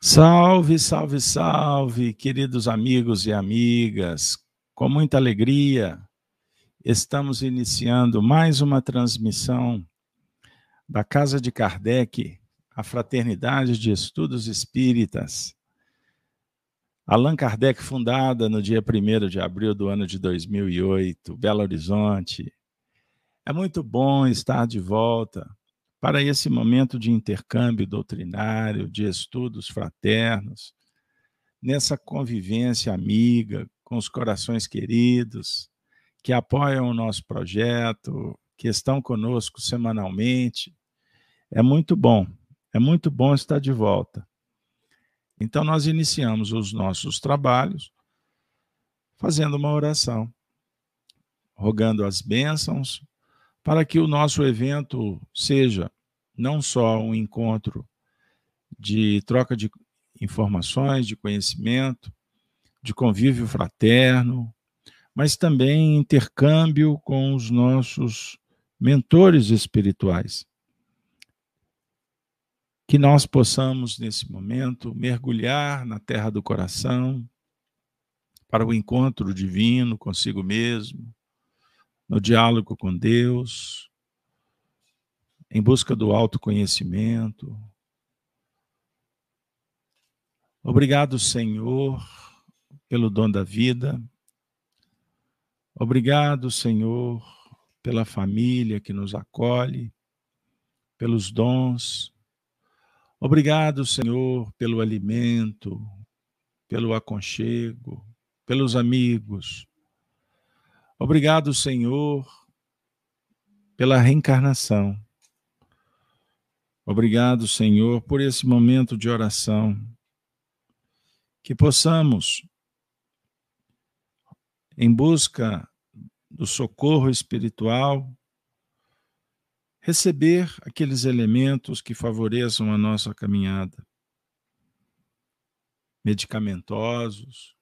Salve, salve, salve, queridos amigos e amigas. Com muita alegria, estamos iniciando mais uma transmissão da Casa de Kardec, a Fraternidade de Estudos Espíritas. Allan Kardec, fundada no dia 1 de abril do ano de 2008, Belo Horizonte. É muito bom estar de volta para esse momento de intercâmbio doutrinário, de estudos fraternos, nessa convivência amiga com os corações queridos que apoiam o nosso projeto, que estão conosco semanalmente. É muito bom, é muito bom estar de volta. Então, nós iniciamos os nossos trabalhos fazendo uma oração, rogando as bênçãos para que o nosso evento seja não só um encontro de troca de informações, de conhecimento, de convívio fraterno, mas também intercâmbio com os nossos mentores espirituais. Que nós possamos, nesse momento, mergulhar na terra do coração para o encontro divino consigo mesmo, no diálogo com Deus, em busca do autoconhecimento. Obrigado, Senhor, pelo dom da vida. Obrigado, Senhor, pela família que nos acolhe, pelos dons. Obrigado, Senhor, pelo alimento, pelo aconchego, pelos amigos, Obrigado, Senhor, pela reencarnação. Obrigado, Senhor, por esse momento de oração. Que possamos, em busca do socorro espiritual, receber aqueles elementos que favoreçam a nossa caminhada. Medicamentosos,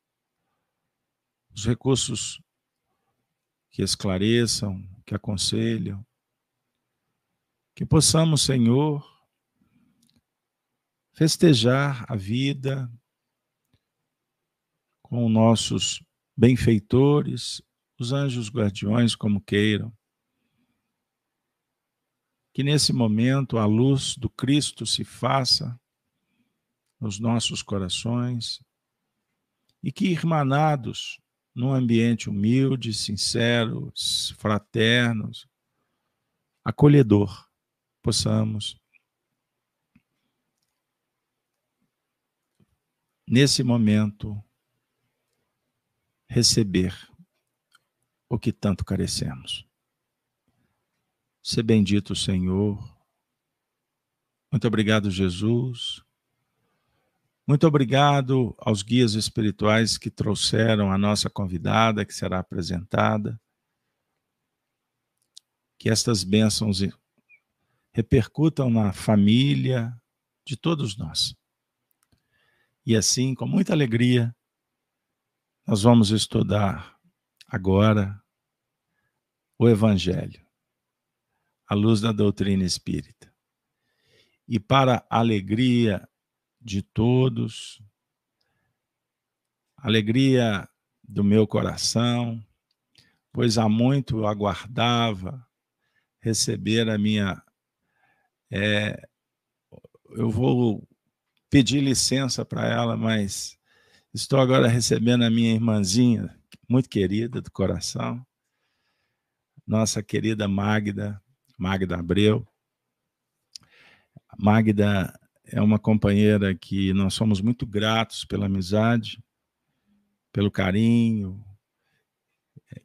os recursos que esclareçam, que aconselham. Que possamos, Senhor, festejar a vida com nossos benfeitores, os anjos guardiões, como queiram. Que nesse momento a luz do Cristo se faça nos nossos corações e que, irmanados num ambiente humilde, sincero, fraterno, acolhedor, possamos, nesse momento, receber o que tanto carecemos. Se bendito Senhor. Muito obrigado, Jesus. Muito obrigado aos guias espirituais que trouxeram a nossa convidada, que será apresentada. Que estas bênçãos repercutam na família de todos nós. E assim, com muita alegria, nós vamos estudar agora o Evangelho, à luz da doutrina espírita. E para a alegria de todos, alegria do meu coração, pois há muito aguardava receber a minha. É, eu vou pedir licença para ela, mas estou agora recebendo a minha irmãzinha, muito querida do coração, nossa querida Magda, Magda Abreu. Magda é uma companheira que nós somos muito gratos pela amizade, pelo carinho,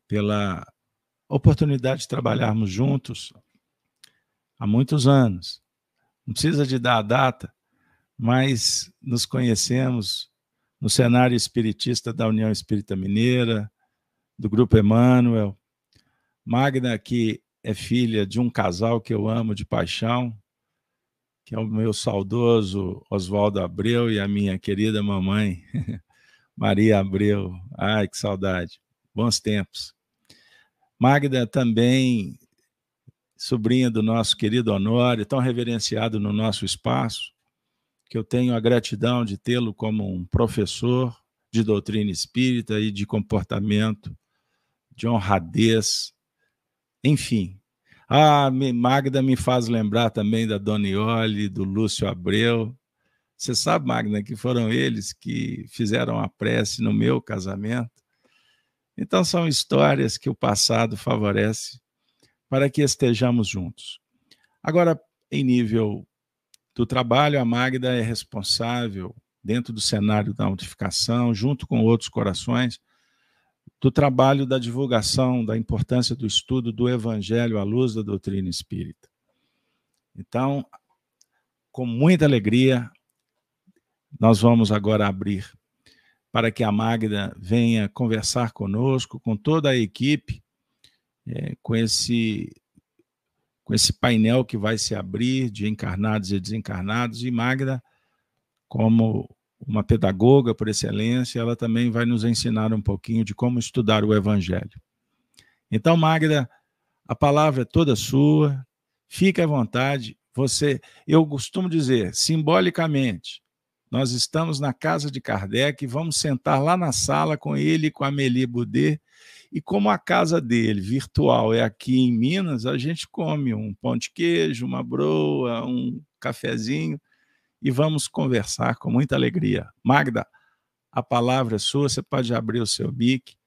pela oportunidade de trabalharmos juntos há muitos anos. Não precisa de dar a data, mas nos conhecemos no cenário espiritista da União Espírita Mineira, do Grupo Emmanuel. Magna, que é filha de um casal que eu amo de paixão, que é o meu saudoso Oswaldo Abreu e a minha querida mamãe, Maria Abreu. Ai, que saudade. Bons tempos. Magda também, sobrinha do nosso querido Honório, tão reverenciado no nosso espaço, que eu tenho a gratidão de tê-lo como um professor de doutrina espírita e de comportamento, de honradez, enfim. A Magda me faz lembrar também da Donioli, do Lúcio Abreu. Você sabe, Magda, que foram eles que fizeram a prece no meu casamento. Então, são histórias que o passado favorece para que estejamos juntos. Agora, em nível do trabalho, a Magda é responsável, dentro do cenário da notificação, junto com outros corações, do trabalho da divulgação da importância do estudo do Evangelho à luz da doutrina espírita. Então, com muita alegria, nós vamos agora abrir para que a Magda venha conversar conosco, com toda a equipe, é, com esse com esse painel que vai se abrir de encarnados e desencarnados, e Magda, como uma pedagoga por excelência, ela também vai nos ensinar um pouquinho de como estudar o Evangelho. Então, Magda, a palavra é toda sua, fique à vontade. Você, eu costumo dizer, simbolicamente, nós estamos na casa de Kardec, vamos sentar lá na sala com ele e com a Amélie Boudet e como a casa dele, virtual, é aqui em Minas, a gente come um pão de queijo, uma broa, um cafezinho e vamos conversar com muita alegria. Magda, a palavra é sua, você pode abrir o seu mic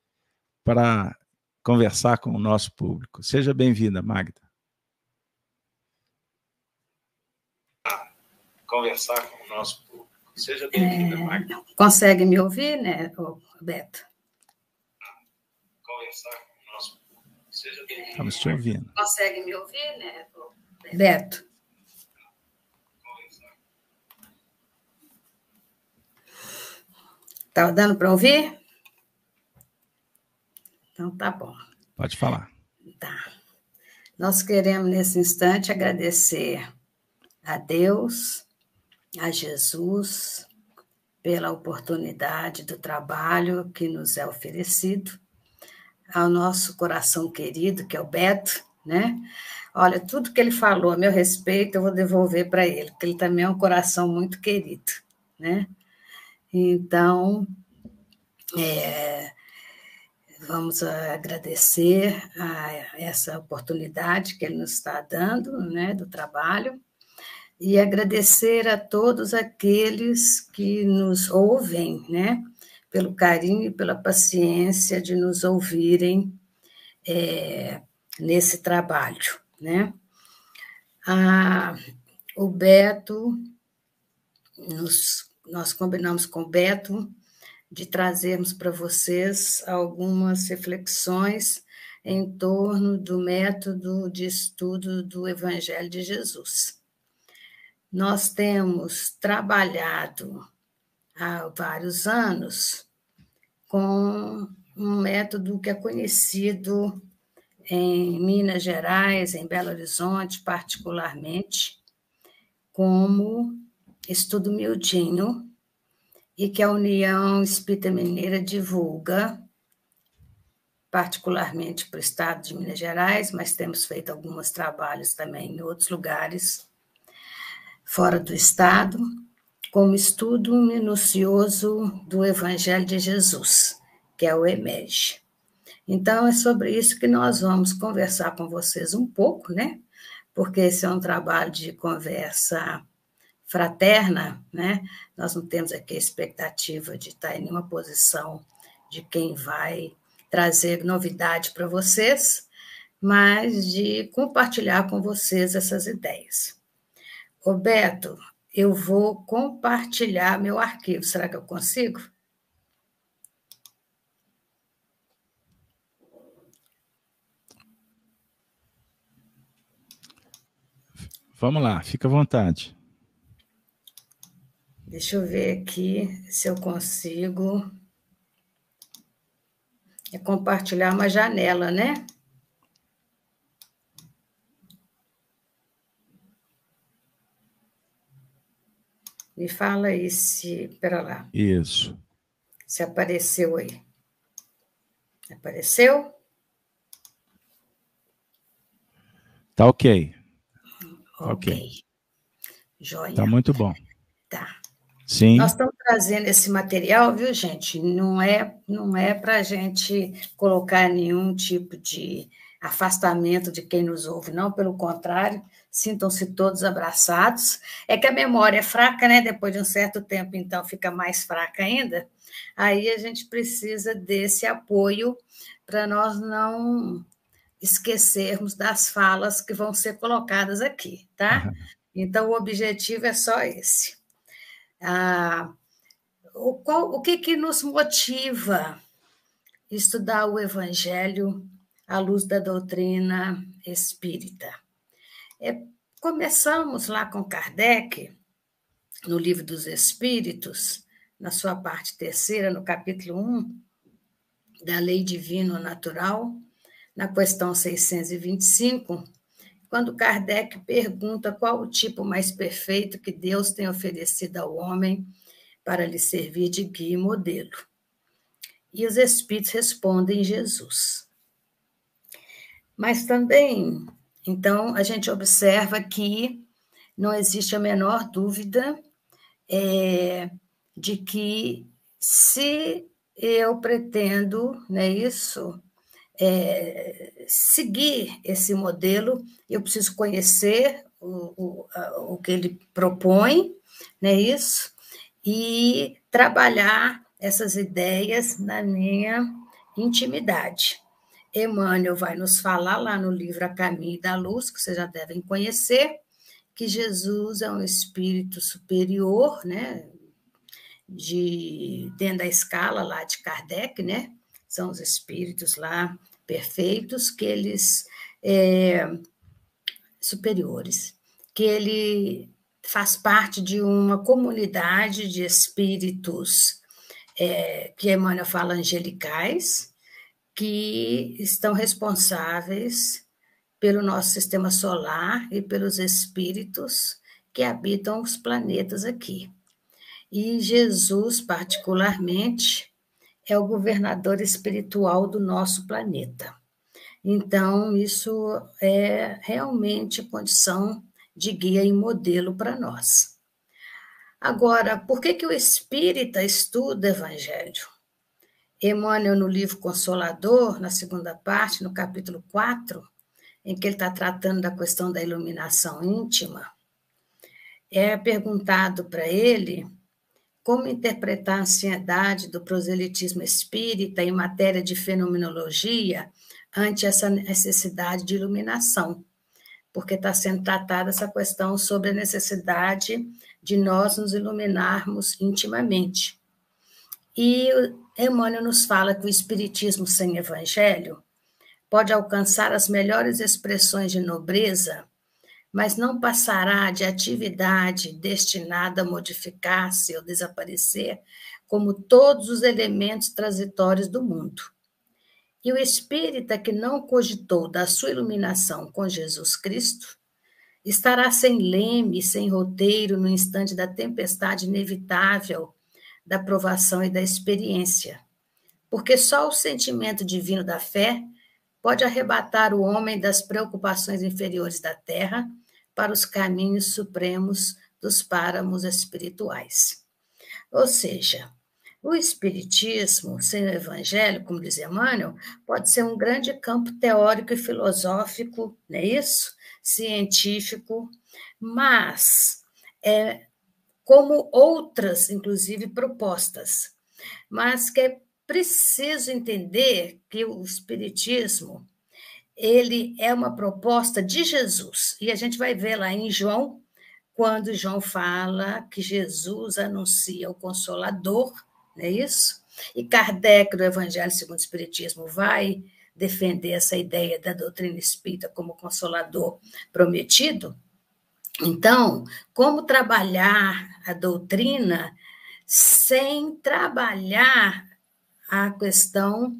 para conversar com o nosso público. Seja bem-vinda, Magda. Conversar com o nosso público. Seja bem-vinda, é, Magda. Consegue me ouvir, né, Beto? conversar com o nosso público. Seja bem-vindo. Estamos te ouvindo. Consegue me ouvir, né, Beto? Tá dando para ouvir? Então tá bom. Pode falar. Tá. Nós queremos nesse instante agradecer a Deus, a Jesus, pela oportunidade do trabalho que nos é oferecido ao nosso coração querido, que é o Beto, né? Olha, tudo que ele falou a meu respeito, eu vou devolver para ele, porque ele também é um coração muito querido, né? Então, é, vamos agradecer a essa oportunidade que ele nos está dando, né, do trabalho, e agradecer a todos aqueles que nos ouvem, né? pelo carinho e pela paciência de nos ouvirem é, nesse trabalho. Né? Ah, o Beto, nos, nós combinamos com o Beto de trazermos para vocês algumas reflexões em torno do método de estudo do Evangelho de Jesus. Nós temos trabalhado há vários anos com um método que é conhecido em Minas Gerais, em Belo Horizonte, particularmente, como estudo miudinho, e que a União Espírita Mineira divulga, particularmente para o estado de Minas Gerais, mas temos feito alguns trabalhos também em outros lugares fora do estado, como estudo minucioso do Evangelho de Jesus, que é o EMEG. Então, é sobre isso que nós vamos conversar com vocês um pouco, né? Porque esse é um trabalho de conversa fraterna, né? Nós não temos aqui a expectativa de estar em nenhuma posição de quem vai trazer novidade para vocês, mas de compartilhar com vocês essas ideias. Roberto, eu vou compartilhar meu arquivo. Será que eu consigo? Vamos lá, fica à vontade. Deixa eu ver aqui se eu consigo. É compartilhar uma janela, né? Me fala aí se. Pera lá. Isso. Se apareceu aí. Apareceu? Tá ok. Ok. Joia. Tá muito bom. Tá. Sim. Nós estamos trazendo esse material, viu, gente? Não é, não é para a gente colocar nenhum tipo de afastamento de quem nos ouve, não, pelo contrário, sintam-se todos abraçados. É que a memória é fraca, né? Depois de um certo tempo, então, fica mais fraca ainda. Aí a gente precisa desse apoio para nós não esquecermos das falas que vão ser colocadas aqui, tá? Então, o objetivo é só esse. Ah, o, qual, o que, que nos motiva estudar o Evangelho à luz da doutrina espírita? É, começamos lá com Kardec, no Livro dos Espíritos, na sua parte terceira, no capítulo 1, da Lei Divino Natural, na questão 625, quando Kardec pergunta qual o tipo mais perfeito que Deus tem oferecido ao homem para lhe servir de guia e modelo. E os espíritos respondem Jesus. Mas também, então, a gente observa que não existe a menor dúvida é, de que se eu pretendo, não é isso, é, seguir esse modelo, eu preciso conhecer o, o, o que ele propõe, não é isso? E trabalhar essas ideias na minha intimidade. Emmanuel vai nos falar lá no livro A Caminho da Luz, que vocês já devem conhecer, que Jesus é um espírito superior, né? De, dentro da escala lá de Kardec, né? são os espíritos lá perfeitos, que eles é, superiores, que ele faz parte de uma comunidade de espíritos é, que Emmanuel fala angelicais, que estão responsáveis pelo nosso sistema solar e pelos espíritos que habitam os planetas aqui. E Jesus, particularmente, é o governador espiritual do nosso planeta. Então, isso é realmente condição de guia e modelo para nós. Agora, por que, que o espírita estuda evangelho? Emmanuel, no livro Consolador, na segunda parte, no capítulo 4, em que ele está tratando da questão da iluminação íntima, é perguntado para ele como interpretar a ansiedade do proselitismo espírita em matéria de fenomenologia ante essa necessidade de iluminação? Porque está sendo tratada essa questão sobre a necessidade de nós nos iluminarmos intimamente. E Emmanuel nos fala que o espiritismo sem evangelho pode alcançar as melhores expressões de nobreza mas não passará de atividade destinada a modificar-se ou desaparecer, como todos os elementos transitórios do mundo. E o espírita que não cogitou da sua iluminação com Jesus Cristo estará sem leme, sem roteiro no instante da tempestade inevitável da provação e da experiência. Porque só o sentimento divino da fé pode arrebatar o homem das preocupações inferiores da terra para os caminhos supremos dos páramos espirituais. Ou seja, o Espiritismo, sem o Evangelho, como diz Emmanuel, pode ser um grande campo teórico e filosófico, não é isso? Científico, mas é como outras, inclusive, propostas, mas que é preciso entender que o Espiritismo ele é uma proposta de Jesus. E a gente vai ver lá em João, quando João fala que Jesus anuncia o Consolador, não é isso? E Kardec, do Evangelho segundo o Espiritismo, vai defender essa ideia da doutrina espírita como consolador prometido. Então, como trabalhar a doutrina sem trabalhar a questão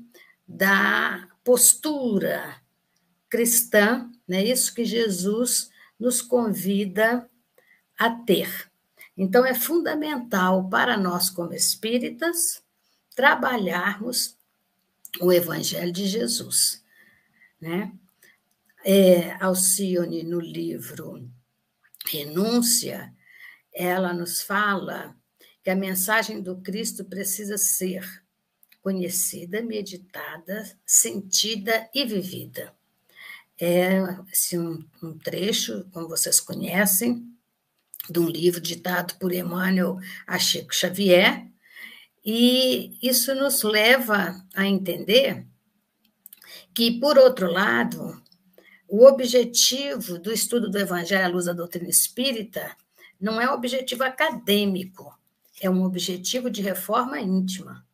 da postura, cristã, né? isso que Jesus nos convida a ter. Então, é fundamental para nós, como espíritas, trabalharmos o Evangelho de Jesus. Né? É, Alcione, no livro Renúncia, ela nos fala que a mensagem do Cristo precisa ser conhecida, meditada, sentida e vivida. É assim, um, um trecho, como vocês conhecem, de um livro ditado por Emmanuel a Chico Xavier, e isso nos leva a entender que, por outro lado, o objetivo do estudo do Evangelho à luz da doutrina espírita não é um objetivo acadêmico, é um objetivo de reforma íntima.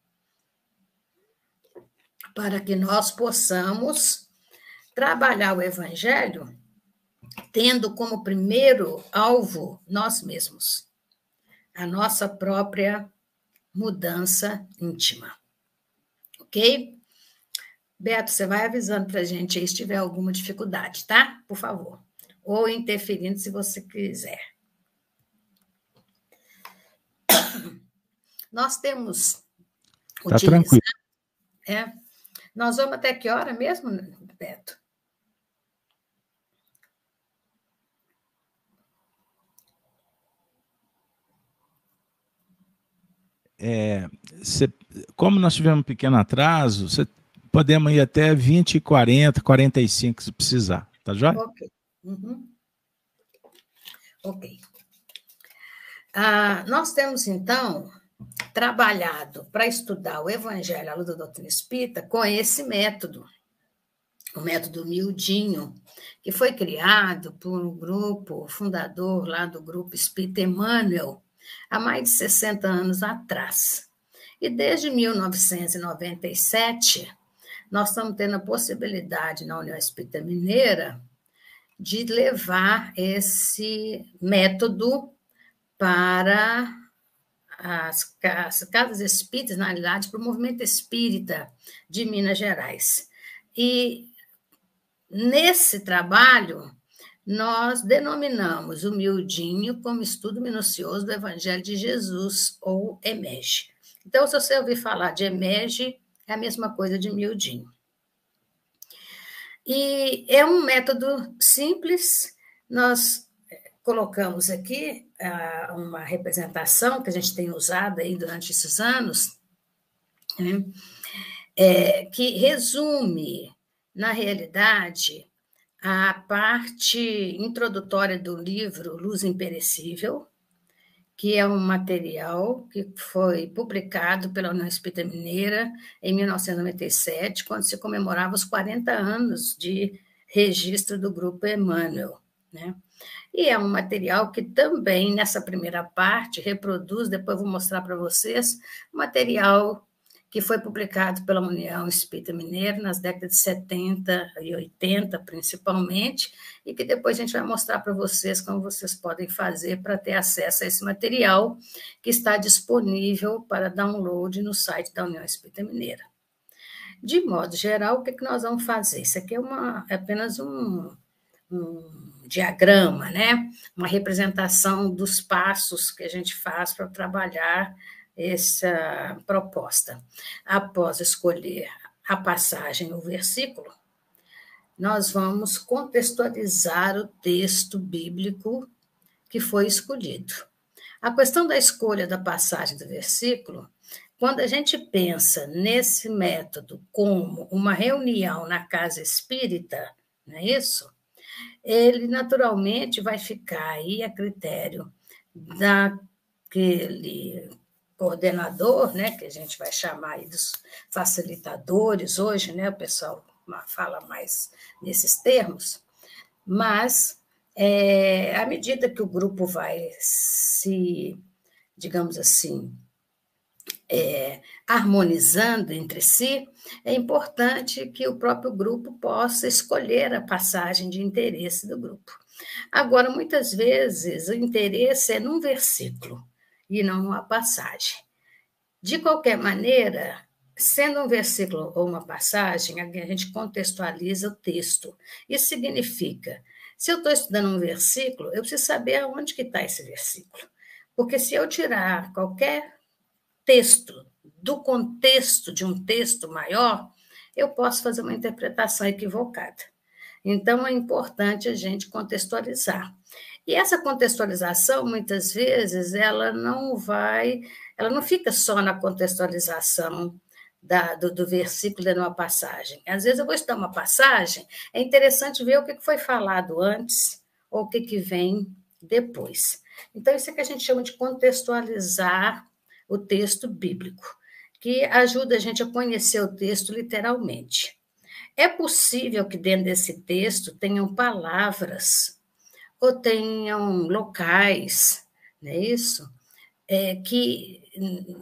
Para que nós possamos trabalhar o Evangelho tendo como primeiro alvo nós mesmos, a nossa própria mudança íntima. Ok? Beto, você vai avisando para a gente aí se tiver alguma dificuldade, tá? Por favor. Ou interferindo se você quiser. Nós temos. Tá tranquilo. É. Nós vamos até que hora mesmo, Beto? É, cê, como nós tivemos um pequeno atraso, cê, podemos ir até 20, 40, 45 se precisar, tá joia? Ok. Uhum. Ok. Ah, nós temos, então, trabalhado para estudar o Evangelho à luz da doutrina espírita com esse método, o método miudinho, que foi criado por um grupo, fundador lá do grupo Espírita Emmanuel, há mais de 60 anos atrás. E desde 1997, nós estamos tendo a possibilidade na União Espírita Mineira de levar esse método para as, as casas espíritas, na realidade, para o movimento espírita de Minas Gerais. E nesse trabalho, nós denominamos o miudinho como estudo minucioso do Evangelho de Jesus, ou EMEGE. Então, se você ouvir falar de EMEGE, é a mesma coisa de miudinho. E é um método simples, nós colocamos aqui uh, uma representação que a gente tem usado aí durante esses anos, né, é, que resume, na realidade, a parte introdutória do livro Luz Imperecível, que é um material que foi publicado pela União Espírita Mineira em 1997, quando se comemorava os 40 anos de registro do Grupo Emmanuel. Né? E é um material que também, nessa primeira parte, reproduz, depois vou mostrar para vocês, material que foi publicado pela União Espírita Mineira nas décadas de 70 e 80, principalmente, e que depois a gente vai mostrar para vocês como vocês podem fazer para ter acesso a esse material que está disponível para download no site da União Espírita Mineira. De modo geral, o que, que nós vamos fazer? Isso aqui é, uma, é apenas um, um diagrama, né? uma representação dos passos que a gente faz para trabalhar essa proposta. Após escolher a passagem, o versículo, nós vamos contextualizar o texto bíblico que foi escolhido. A questão da escolha da passagem do versículo, quando a gente pensa nesse método como uma reunião na casa espírita, não é isso? Ele naturalmente vai ficar aí a critério daquele coordenador, né, que a gente vai chamar aí dos facilitadores hoje, né, o pessoal fala mais nesses termos, mas é, à medida que o grupo vai se, digamos assim, é, harmonizando entre si, é importante que o próprio grupo possa escolher a passagem de interesse do grupo. Agora, muitas vezes, o interesse é num versículo e não uma passagem. De qualquer maneira, sendo um versículo ou uma passagem, a gente contextualiza o texto. Isso significa, se eu estou estudando um versículo, eu preciso saber aonde que está esse versículo. Porque se eu tirar qualquer texto do contexto de um texto maior, eu posso fazer uma interpretação equivocada. Então, é importante a gente contextualizar. E essa contextualização, muitas vezes, ela não vai, ela não fica só na contextualização da, do, do, versículo de uma passagem. Às vezes eu vou estudar uma passagem, é interessante ver o que foi falado antes ou o que, que vem depois. Então, isso é que a gente chama de contextualizar o texto bíblico, que ajuda a gente a conhecer o texto literalmente. É possível que dentro desse texto tenham palavras ou tenham locais, não é isso? É, que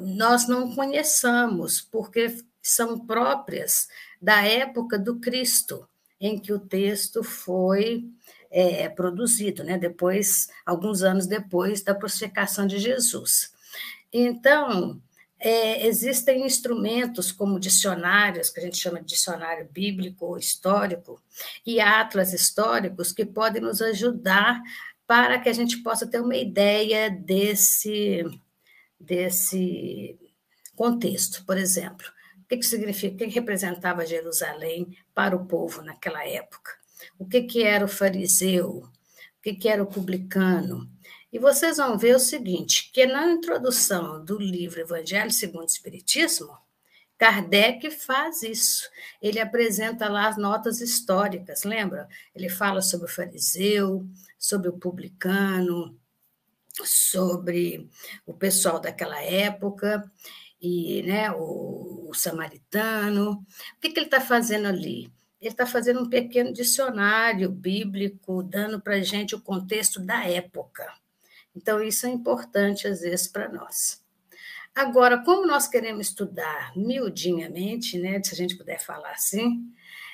nós não conheçamos, porque são próprias da época do Cristo, em que o texto foi é, produzido, né? depois, alguns anos depois da crucificação de Jesus. Então, é, existem instrumentos como dicionários, que a gente chama de dicionário bíblico ou histórico, e atlas históricos que podem nos ajudar para que a gente possa ter uma ideia desse, desse contexto. Por exemplo, o que, que significa, o que representava Jerusalém para o povo naquela época? O que, que era o fariseu? O que, que era o publicano? E vocês vão ver o seguinte, que na introdução do livro Evangelho segundo o Espiritismo, Kardec faz isso. Ele apresenta lá as notas históricas, lembra? Ele fala sobre o fariseu, sobre o publicano, sobre o pessoal daquela época e né, o, o samaritano. O que, que ele está fazendo ali? Ele está fazendo um pequeno dicionário bíblico, dando para a gente o contexto da época. Então, isso é importante, às vezes, para nós. Agora, como nós queremos estudar miudinhamente, né, se a gente puder falar assim,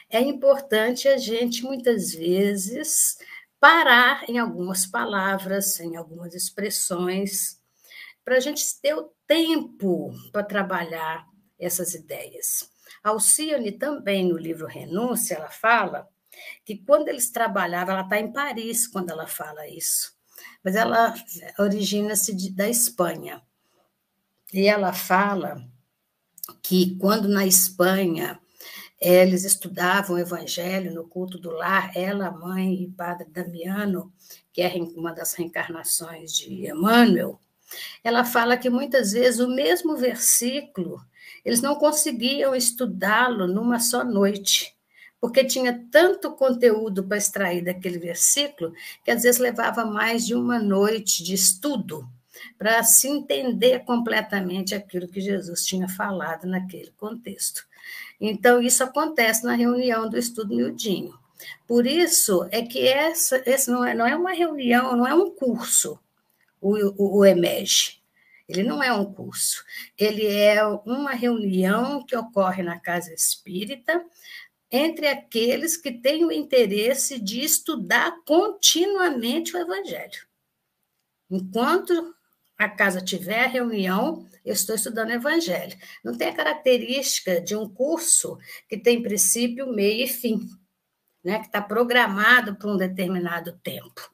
é importante a gente, muitas vezes, parar em algumas palavras, em algumas expressões, para a gente ter o tempo para trabalhar essas ideias. Alcione também, no livro Renúncia, ela fala que quando eles trabalhavam, ela está em Paris quando ela fala isso, mas ela origina-se da Espanha. E ela fala que quando na Espanha eles estudavam o evangelho no culto do lar, ela, mãe e padre Damiano, que é uma das reencarnações de Emmanuel, ela fala que muitas vezes o mesmo versículo eles não conseguiam estudá-lo numa só noite porque tinha tanto conteúdo para extrair daquele versículo que às vezes levava mais de uma noite de estudo para se entender completamente aquilo que Jesus tinha falado naquele contexto. Então, isso acontece na reunião do estudo miudinho. Por isso é que essa, esse não, é, não é uma reunião, não é um curso, o, o, o EMEG. Ele não é um curso, ele é uma reunião que ocorre na casa espírita, entre aqueles que têm o interesse de estudar continuamente o Evangelho. Enquanto a casa tiver reunião, eu estou estudando o Evangelho. Não tem a característica de um curso que tem princípio, meio e fim, né? que está programado para um determinado tempo.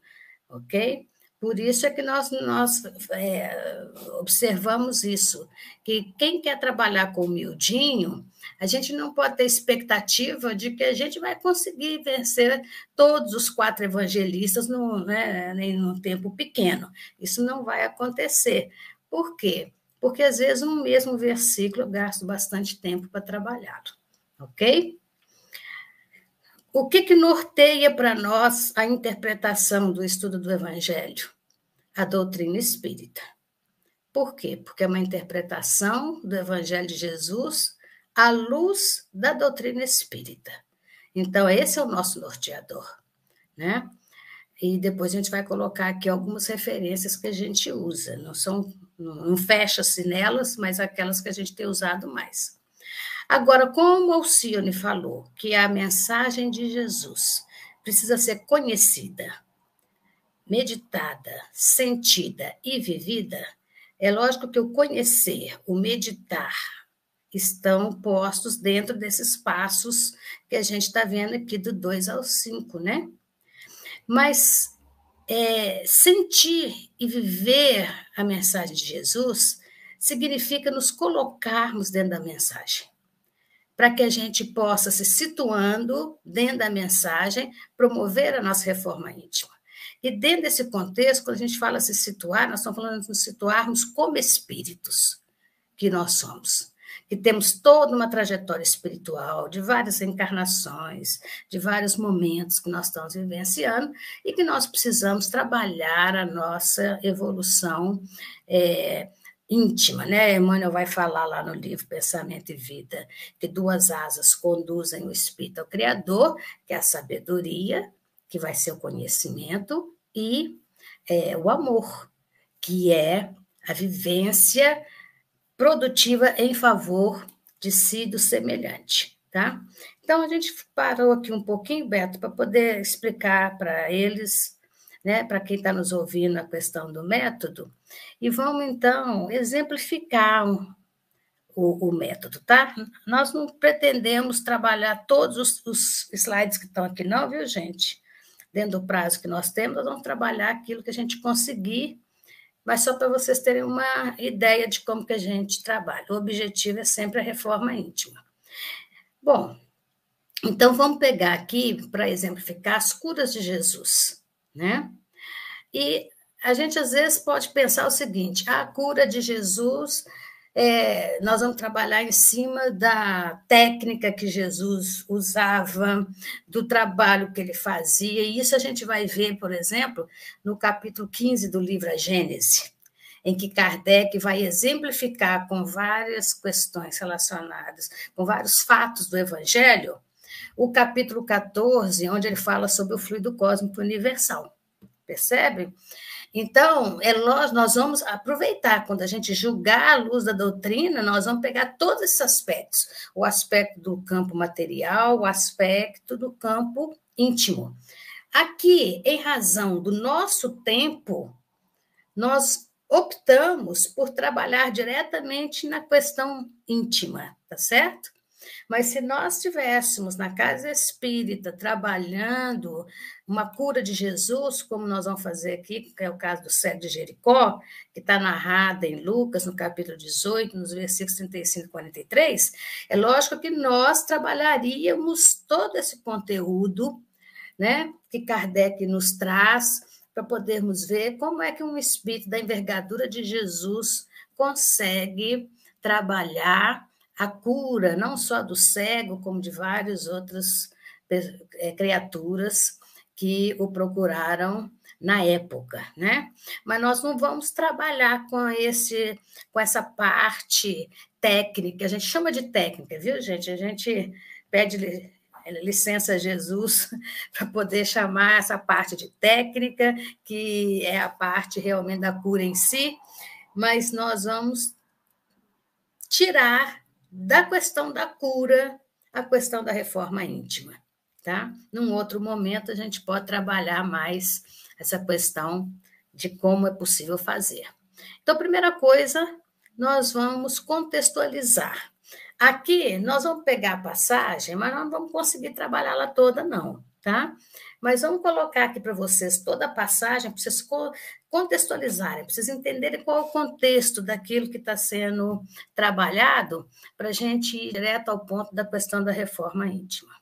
Ok? Por isso é que nós, nós é, observamos isso, que quem quer trabalhar com o miudinho, a gente não pode ter expectativa de que a gente vai conseguir vencer todos os quatro evangelistas no, né, num tempo pequeno. Isso não vai acontecer. Por quê? Porque às vezes um mesmo versículo eu gasto bastante tempo para trabalhá-lo, ok? O que, que norteia para nós a interpretação do estudo do Evangelho? A doutrina espírita. Por quê? Porque é uma interpretação do Evangelho de Jesus à luz da doutrina espírita. Então, esse é o nosso norteador, né? E depois a gente vai colocar aqui algumas referências que a gente usa. Não são, não fecha-se nelas, mas aquelas que a gente tem usado mais. Agora, como Alcione falou, que a mensagem de Jesus precisa ser conhecida, meditada, sentida e vivida, é lógico que o conhecer, o meditar, estão postos dentro desses passos que a gente está vendo aqui do 2 ao 5, né? Mas é, sentir e viver a mensagem de Jesus significa nos colocarmos dentro da mensagem para que a gente possa se situando dentro da mensagem, promover a nossa reforma íntima. E dentro desse contexto, quando a gente fala se situar, nós estamos falando de nos situarmos como espíritos que nós somos. Que temos toda uma trajetória espiritual, de várias encarnações, de vários momentos que nós estamos vivenciando e que nós precisamos trabalhar a nossa evolução é, íntima, né? Emmanuel vai falar lá no livro Pensamento e Vida que duas asas conduzem o espírito ao Criador, que é a sabedoria, que vai ser o conhecimento, e é, o amor, que é a vivência produtiva em favor de si do semelhante, tá? Então a gente parou aqui um pouquinho, Beto, para poder explicar para eles, né, para quem está nos ouvindo a questão do método, e vamos então exemplificar o, o, método, tá? Nós não pretendemos trabalhar todos os, os slides que estão aqui, não, viu, gente? dentro do prazo que nós temos, nós vamos trabalhar aquilo que a gente conseguir, mas só para vocês terem uma ideia de como que a gente trabalha. O objetivo é sempre a reforma íntima. Bom, então vamos pegar aqui para exemplificar as curas de Jesus, né? E a gente às vezes pode pensar o seguinte: a cura de Jesus é, nós vamos trabalhar em cima da técnica que Jesus usava, do trabalho que ele fazia, e isso a gente vai ver, por exemplo, no capítulo 15 do livro A Gênese, em que Kardec vai exemplificar com várias questões relacionadas, com vários fatos do Evangelho, o capítulo 14, onde ele fala sobre o fluido cósmico universal. Percebe? Então, é lógico, nós vamos aproveitar, quando a gente julgar a luz da doutrina, nós vamos pegar todos esses aspectos: o aspecto do campo material, o aspecto do campo íntimo. Aqui, em razão do nosso tempo, nós optamos por trabalhar diretamente na questão íntima, tá certo? Mas se nós estivéssemos na casa espírita trabalhando uma cura de Jesus, como nós vamos fazer aqui, que é o caso do cego de Jericó, que está narrado em Lucas, no capítulo 18, nos versículos 35 e 43, é lógico que nós trabalharíamos todo esse conteúdo né, que Kardec nos traz para podermos ver como é que um espírito da envergadura de Jesus consegue trabalhar a cura, não só do cego, como de várias outras é, criaturas que o procuraram na época, né? Mas nós não vamos trabalhar com esse com essa parte técnica, a gente chama de técnica, viu, gente? A gente pede licença a Jesus para poder chamar essa parte de técnica, que é a parte realmente da cura em si, mas nós vamos tirar da questão da cura a questão da reforma íntima tá? Num outro momento, a gente pode trabalhar mais essa questão de como é possível fazer. Então, primeira coisa, nós vamos contextualizar. Aqui, nós vamos pegar a passagem, mas não vamos conseguir trabalhá-la toda, não, tá? Mas vamos colocar aqui para vocês toda a passagem, para vocês contextualizarem, para vocês entenderem qual é o contexto daquilo que está sendo trabalhado, para a gente ir direto ao ponto da questão da reforma íntima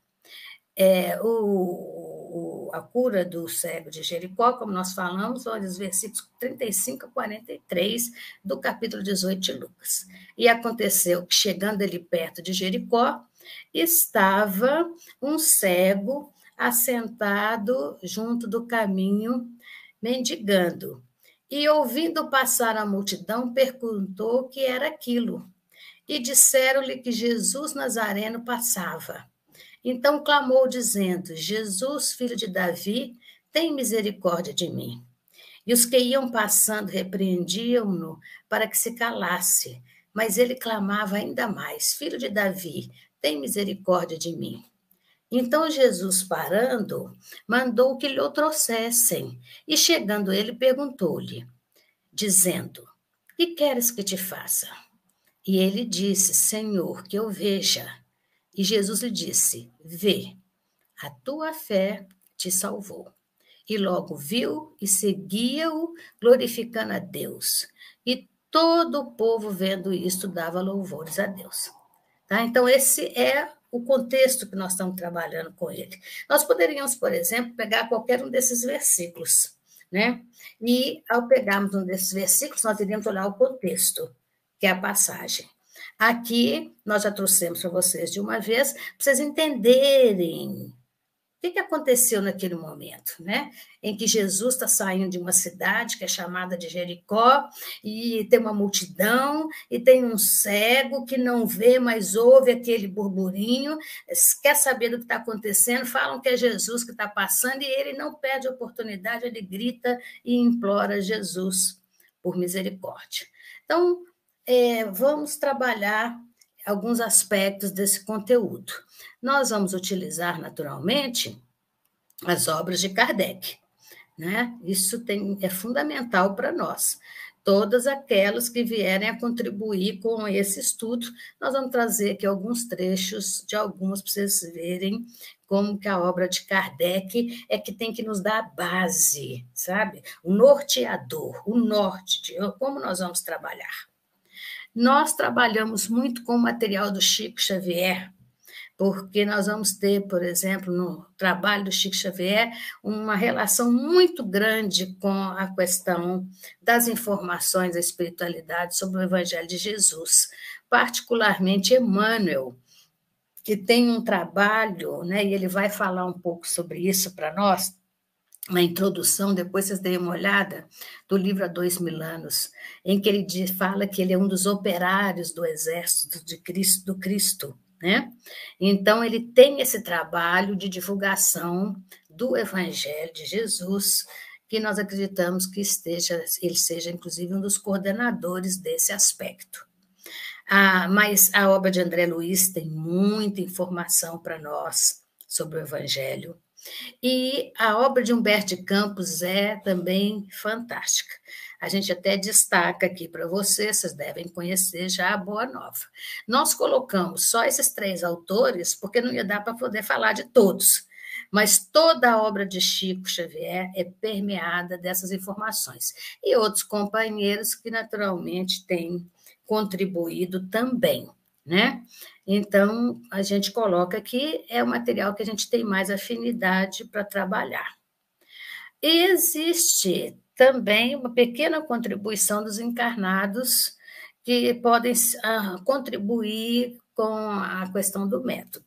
é, o, o, a cura do cego de Jericó, como nós falamos, olha os versículos 35 a 43 do capítulo 18 de Lucas. E aconteceu que, chegando ele perto de Jericó, estava um cego assentado junto do caminho, mendigando. E, ouvindo passar a multidão, perguntou o que era aquilo. E disseram-lhe que Jesus Nazareno passava. Então clamou, dizendo: Jesus, filho de Davi, tem misericórdia de mim. E os que iam passando repreendiam-no para que se calasse. Mas ele clamava ainda mais: Filho de Davi, tem misericórdia de mim. Então Jesus, parando, mandou que lhe o trouxessem. E chegando ele, perguntou-lhe, dizendo: Que queres que te faça? E ele disse: Senhor, que eu veja. E Jesus lhe disse: Vê, a tua fé te salvou. E logo viu e seguia-o, glorificando a Deus. E todo o povo, vendo isto, dava louvores a Deus. Tá? Então, esse é o contexto que nós estamos trabalhando com ele. Nós poderíamos, por exemplo, pegar qualquer um desses versículos né? E ao pegarmos um desses versículos, nós iríamos olhar o contexto, que é a passagem. Aqui, nós já trouxemos para vocês de uma vez, para vocês entenderem o que, que aconteceu naquele momento, né? Em que Jesus está saindo de uma cidade que é chamada de Jericó, e tem uma multidão, e tem um cego que não vê, mas ouve aquele burburinho, quer saber do que está acontecendo, falam que é Jesus que está passando, e ele não perde a oportunidade, ele grita e implora Jesus por misericórdia. Então, é, vamos trabalhar alguns aspectos desse conteúdo. Nós vamos utilizar, naturalmente, as obras de Kardec. Né? Isso tem, é fundamental para nós. Todas aquelas que vierem a contribuir com esse estudo, nós vamos trazer aqui alguns trechos de algumas para vocês verem como que a obra de Kardec é que tem que nos dar a base, sabe? O norteador, o norte de como nós vamos trabalhar. Nós trabalhamos muito com o material do Chico Xavier, porque nós vamos ter, por exemplo, no trabalho do Chico Xavier, uma relação muito grande com a questão das informações da espiritualidade sobre o Evangelho de Jesus, particularmente Emmanuel, que tem um trabalho, né, e ele vai falar um pouco sobre isso para nós, na introdução, depois vocês deem uma olhada, do livro Há Dois Mil Anos, em que ele fala que ele é um dos operários do exército de Cristo, do Cristo, né? Então, ele tem esse trabalho de divulgação do Evangelho de Jesus, que nós acreditamos que esteja, ele seja, inclusive, um dos coordenadores desse aspecto. Ah, mas a obra de André Luiz tem muita informação para nós sobre o Evangelho e a obra de Humberto Campos é também fantástica. A gente até destaca aqui para vocês, vocês devem conhecer já a Boa Nova. Nós colocamos só esses três autores, porque não ia dar para poder falar de todos, mas toda a obra de Chico Xavier é permeada dessas informações. E outros companheiros que, naturalmente, têm contribuído também né? Então, a gente coloca aqui, é o material que a gente tem mais afinidade para trabalhar. Existe também uma pequena contribuição dos encarnados que podem uh, contribuir com a questão do método.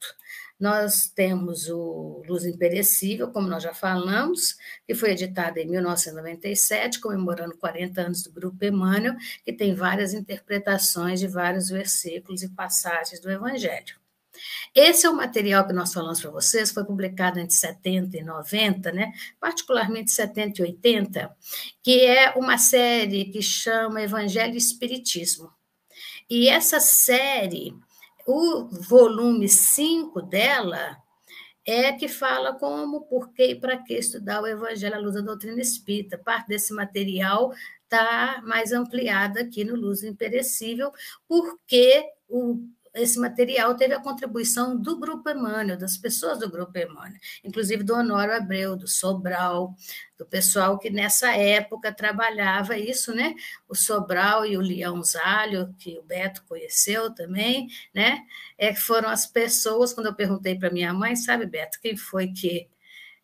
Nós temos o Luz Imperecível, como nós já falamos, que foi editado em 1997, comemorando 40 anos do Grupo Emmanuel, que tem várias interpretações de vários versículos e passagens do Evangelho. Esse é o material que nós falamos para vocês, foi publicado entre 70 e 90, né? particularmente 70 e 80, que é uma série que chama Evangelho e Espiritismo. E essa série o volume 5 dela é que fala como, por que e para que estudar o Evangelho à luz da doutrina espírita. Parte desse material está mais ampliada aqui no Luz Imperecível, porque o esse material teve a contribuição do Grupo Emmanuel, das pessoas do Grupo Emmanuel, inclusive do Honório Abreu, do Sobral, do pessoal que nessa época trabalhava isso, né? O Sobral e o Leão Zalho, que o Beto conheceu também, né? É, foram as pessoas, quando eu perguntei para minha mãe, sabe, Beto, quem foi que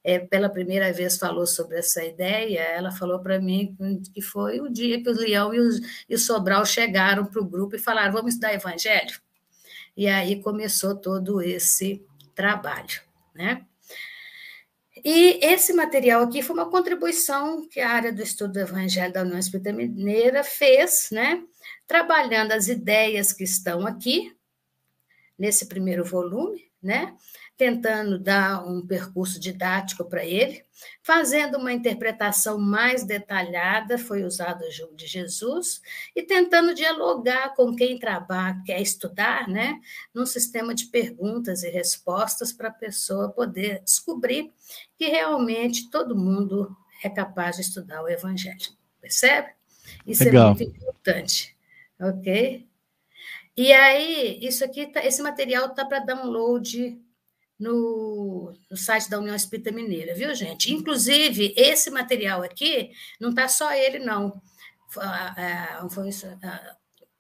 é, pela primeira vez falou sobre essa ideia, ela falou para mim que foi o dia que o Leão e o, e o Sobral chegaram para o grupo e falaram: vamos estudar Evangelho? E aí começou todo esse trabalho, né? E esse material aqui foi uma contribuição que a área do estudo do Evangelho da União Espírita Mineira fez, né? Trabalhando as ideias que estão aqui, nesse primeiro volume, né? Tentando dar um percurso didático para ele, fazendo uma interpretação mais detalhada, foi usado o jogo de Jesus, e tentando dialogar com quem trabalha, quer estudar, né, num sistema de perguntas e respostas para a pessoa poder descobrir que realmente todo mundo é capaz de estudar o Evangelho. Percebe? Isso é Legal. é muito importante, ok? E aí, isso aqui, tá, esse material está para download no, no, site da União Espírita Mineira, viu, gente? Inclusive, esse material aqui, não está só ele, não. Foi,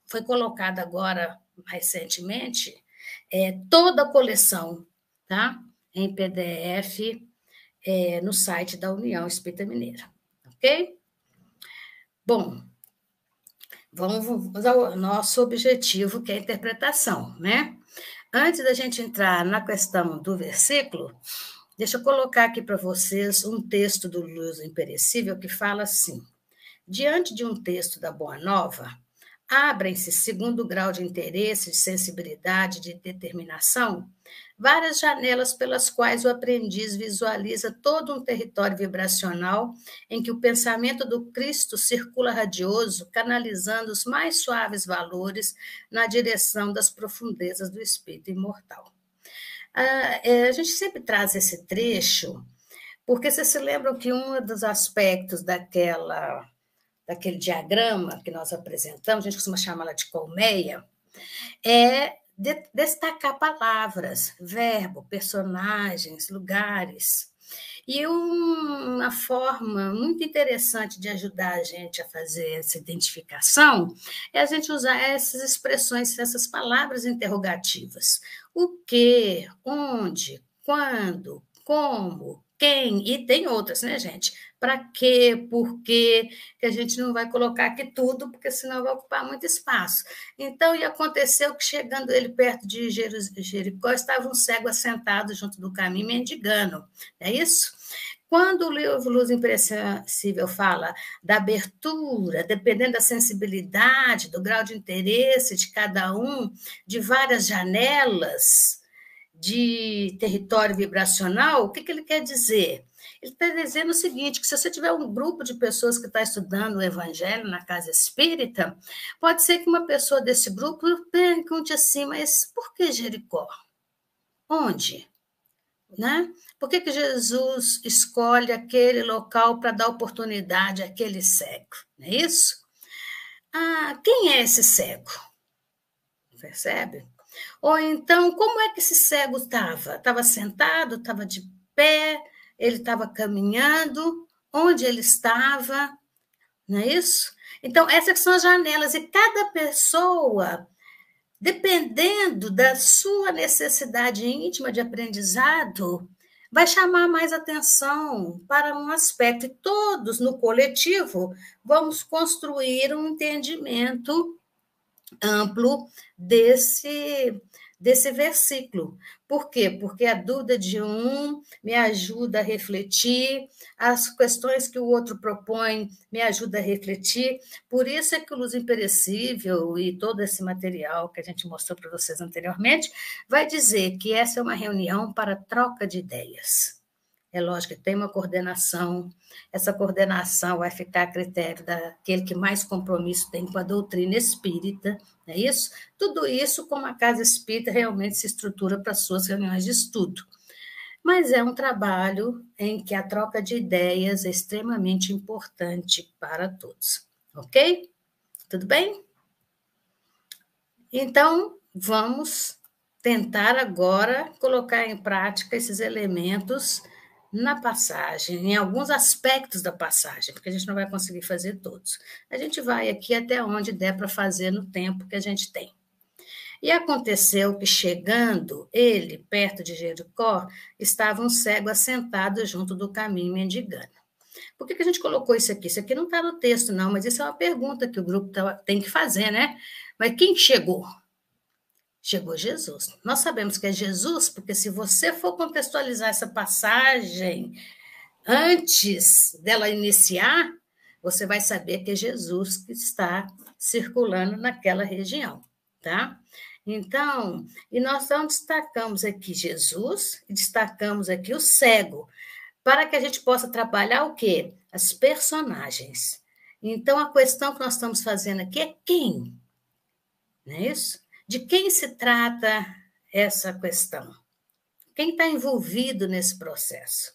foi colocado agora, recentemente, é, toda a coleção, tá? Em PDF, é, no site da União Espírita Mineira, ok? Bom, vamos ao nosso objetivo, que é a interpretação, né? Antes da gente entrar na questão do versículo, deixa eu colocar aqui para vocês um texto do Luz Imperecível que fala assim: Diante de um texto da Boa Nova, abrem-se, segundo o grau de interesse, de sensibilidade, de determinação, várias janelas pelas quais o aprendiz visualiza todo um território vibracional em que o pensamento do Cristo circula radioso, canalizando os mais suaves valores na direção das profundezas do espírito imortal. Ah, é, a gente sempre traz esse trecho, porque vocês se lembram que um dos aspectos daquela daquele diagrama que nós apresentamos, a gente costuma chamá-la de colmeia, é de, destacar palavras, verbo, personagens, lugares. E uma forma muito interessante de ajudar a gente a fazer essa identificação é a gente usar essas expressões, essas palavras interrogativas. O que, onde, quando, como, quem, e tem outras, né, gente? Para quê, por quê, que a gente não vai colocar aqui tudo, porque senão vai ocupar muito espaço. Então, e aconteceu que, chegando ele perto de Jericó, estava um cego assentado junto do caminho, mendigando, é isso? Quando o livro Luz Impressível fala da abertura, dependendo da sensibilidade, do grau de interesse de cada um, de várias janelas, de território vibracional, o que, que ele quer dizer? Ele está dizendo o seguinte: que se você tiver um grupo de pessoas que está estudando o Evangelho na casa espírita, pode ser que uma pessoa desse grupo pergunte assim, mas por que Jericó? Onde? Né? Por que, que Jesus escolhe aquele local para dar oportunidade àquele cego? Não é isso? Ah, quem é esse cego? Percebe? Ou então, como é que esse cego estava? Estava sentado, estava de pé, ele estava caminhando, onde ele estava, não é isso? Então, essas são as janelas, e cada pessoa, dependendo da sua necessidade íntima de aprendizado, vai chamar mais atenção para um aspecto, e todos no coletivo vamos construir um entendimento amplo desse, desse versículo. Por quê? Porque a dúvida de um me ajuda a refletir, as questões que o outro propõe me ajuda a refletir. Por isso é que o Luz Imperecível e todo esse material que a gente mostrou para vocês anteriormente vai dizer que essa é uma reunião para troca de ideias. É lógico que tem uma coordenação, essa coordenação vai ficar a critério daquele que mais compromisso tem com a doutrina espírita, não é isso? Tudo isso como a casa espírita realmente se estrutura para suas reuniões de estudo. Mas é um trabalho em que a troca de ideias é extremamente importante para todos, ok? Tudo bem? Então, vamos tentar agora colocar em prática esses elementos na passagem, em alguns aspectos da passagem, porque a gente não vai conseguir fazer todos. A gente vai aqui até onde der para fazer no tempo que a gente tem. E aconteceu que, chegando ele perto de Jericó, estava um cego assentado junto do caminho mendigando. Por que, que a gente colocou isso aqui? Isso aqui não está no texto, não, mas isso é uma pergunta que o grupo tá, tem que fazer, né? Mas quem chegou? Chegou Jesus. Nós sabemos que é Jesus, porque se você for contextualizar essa passagem antes dela iniciar, você vai saber que é Jesus que está circulando naquela região, tá? Então, e nós não destacamos aqui Jesus destacamos aqui o cego, para que a gente possa trabalhar o quê? As personagens. Então, a questão que nós estamos fazendo aqui é quem? Não é isso? De quem se trata essa questão? Quem está envolvido nesse processo?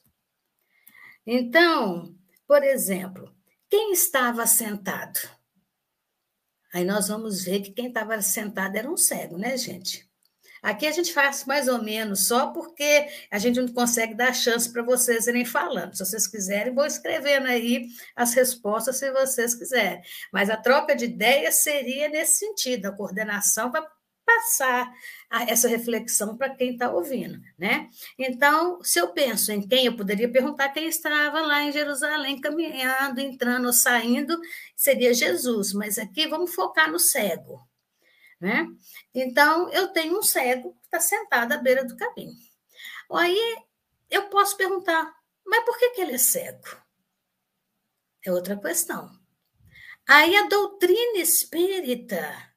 Então, por exemplo, quem estava sentado? Aí nós vamos ver que quem estava sentado era um cego, né, gente? Aqui a gente faz mais ou menos só porque a gente não consegue dar chance para vocês irem falando. Se vocês quiserem, vou escrevendo aí as respostas se vocês quiserem. Mas a troca de ideias seria nesse sentido, a coordenação vai passar essa reflexão para quem está ouvindo, né? Então, se eu penso em quem, eu poderia perguntar quem estava lá em Jerusalém, caminhando, entrando ou saindo, seria Jesus, mas aqui vamos focar no cego, né? Então, eu tenho um cego que está sentado à beira do caminho. Aí, eu posso perguntar, mas por que, que ele é cego? É outra questão. Aí, a doutrina espírita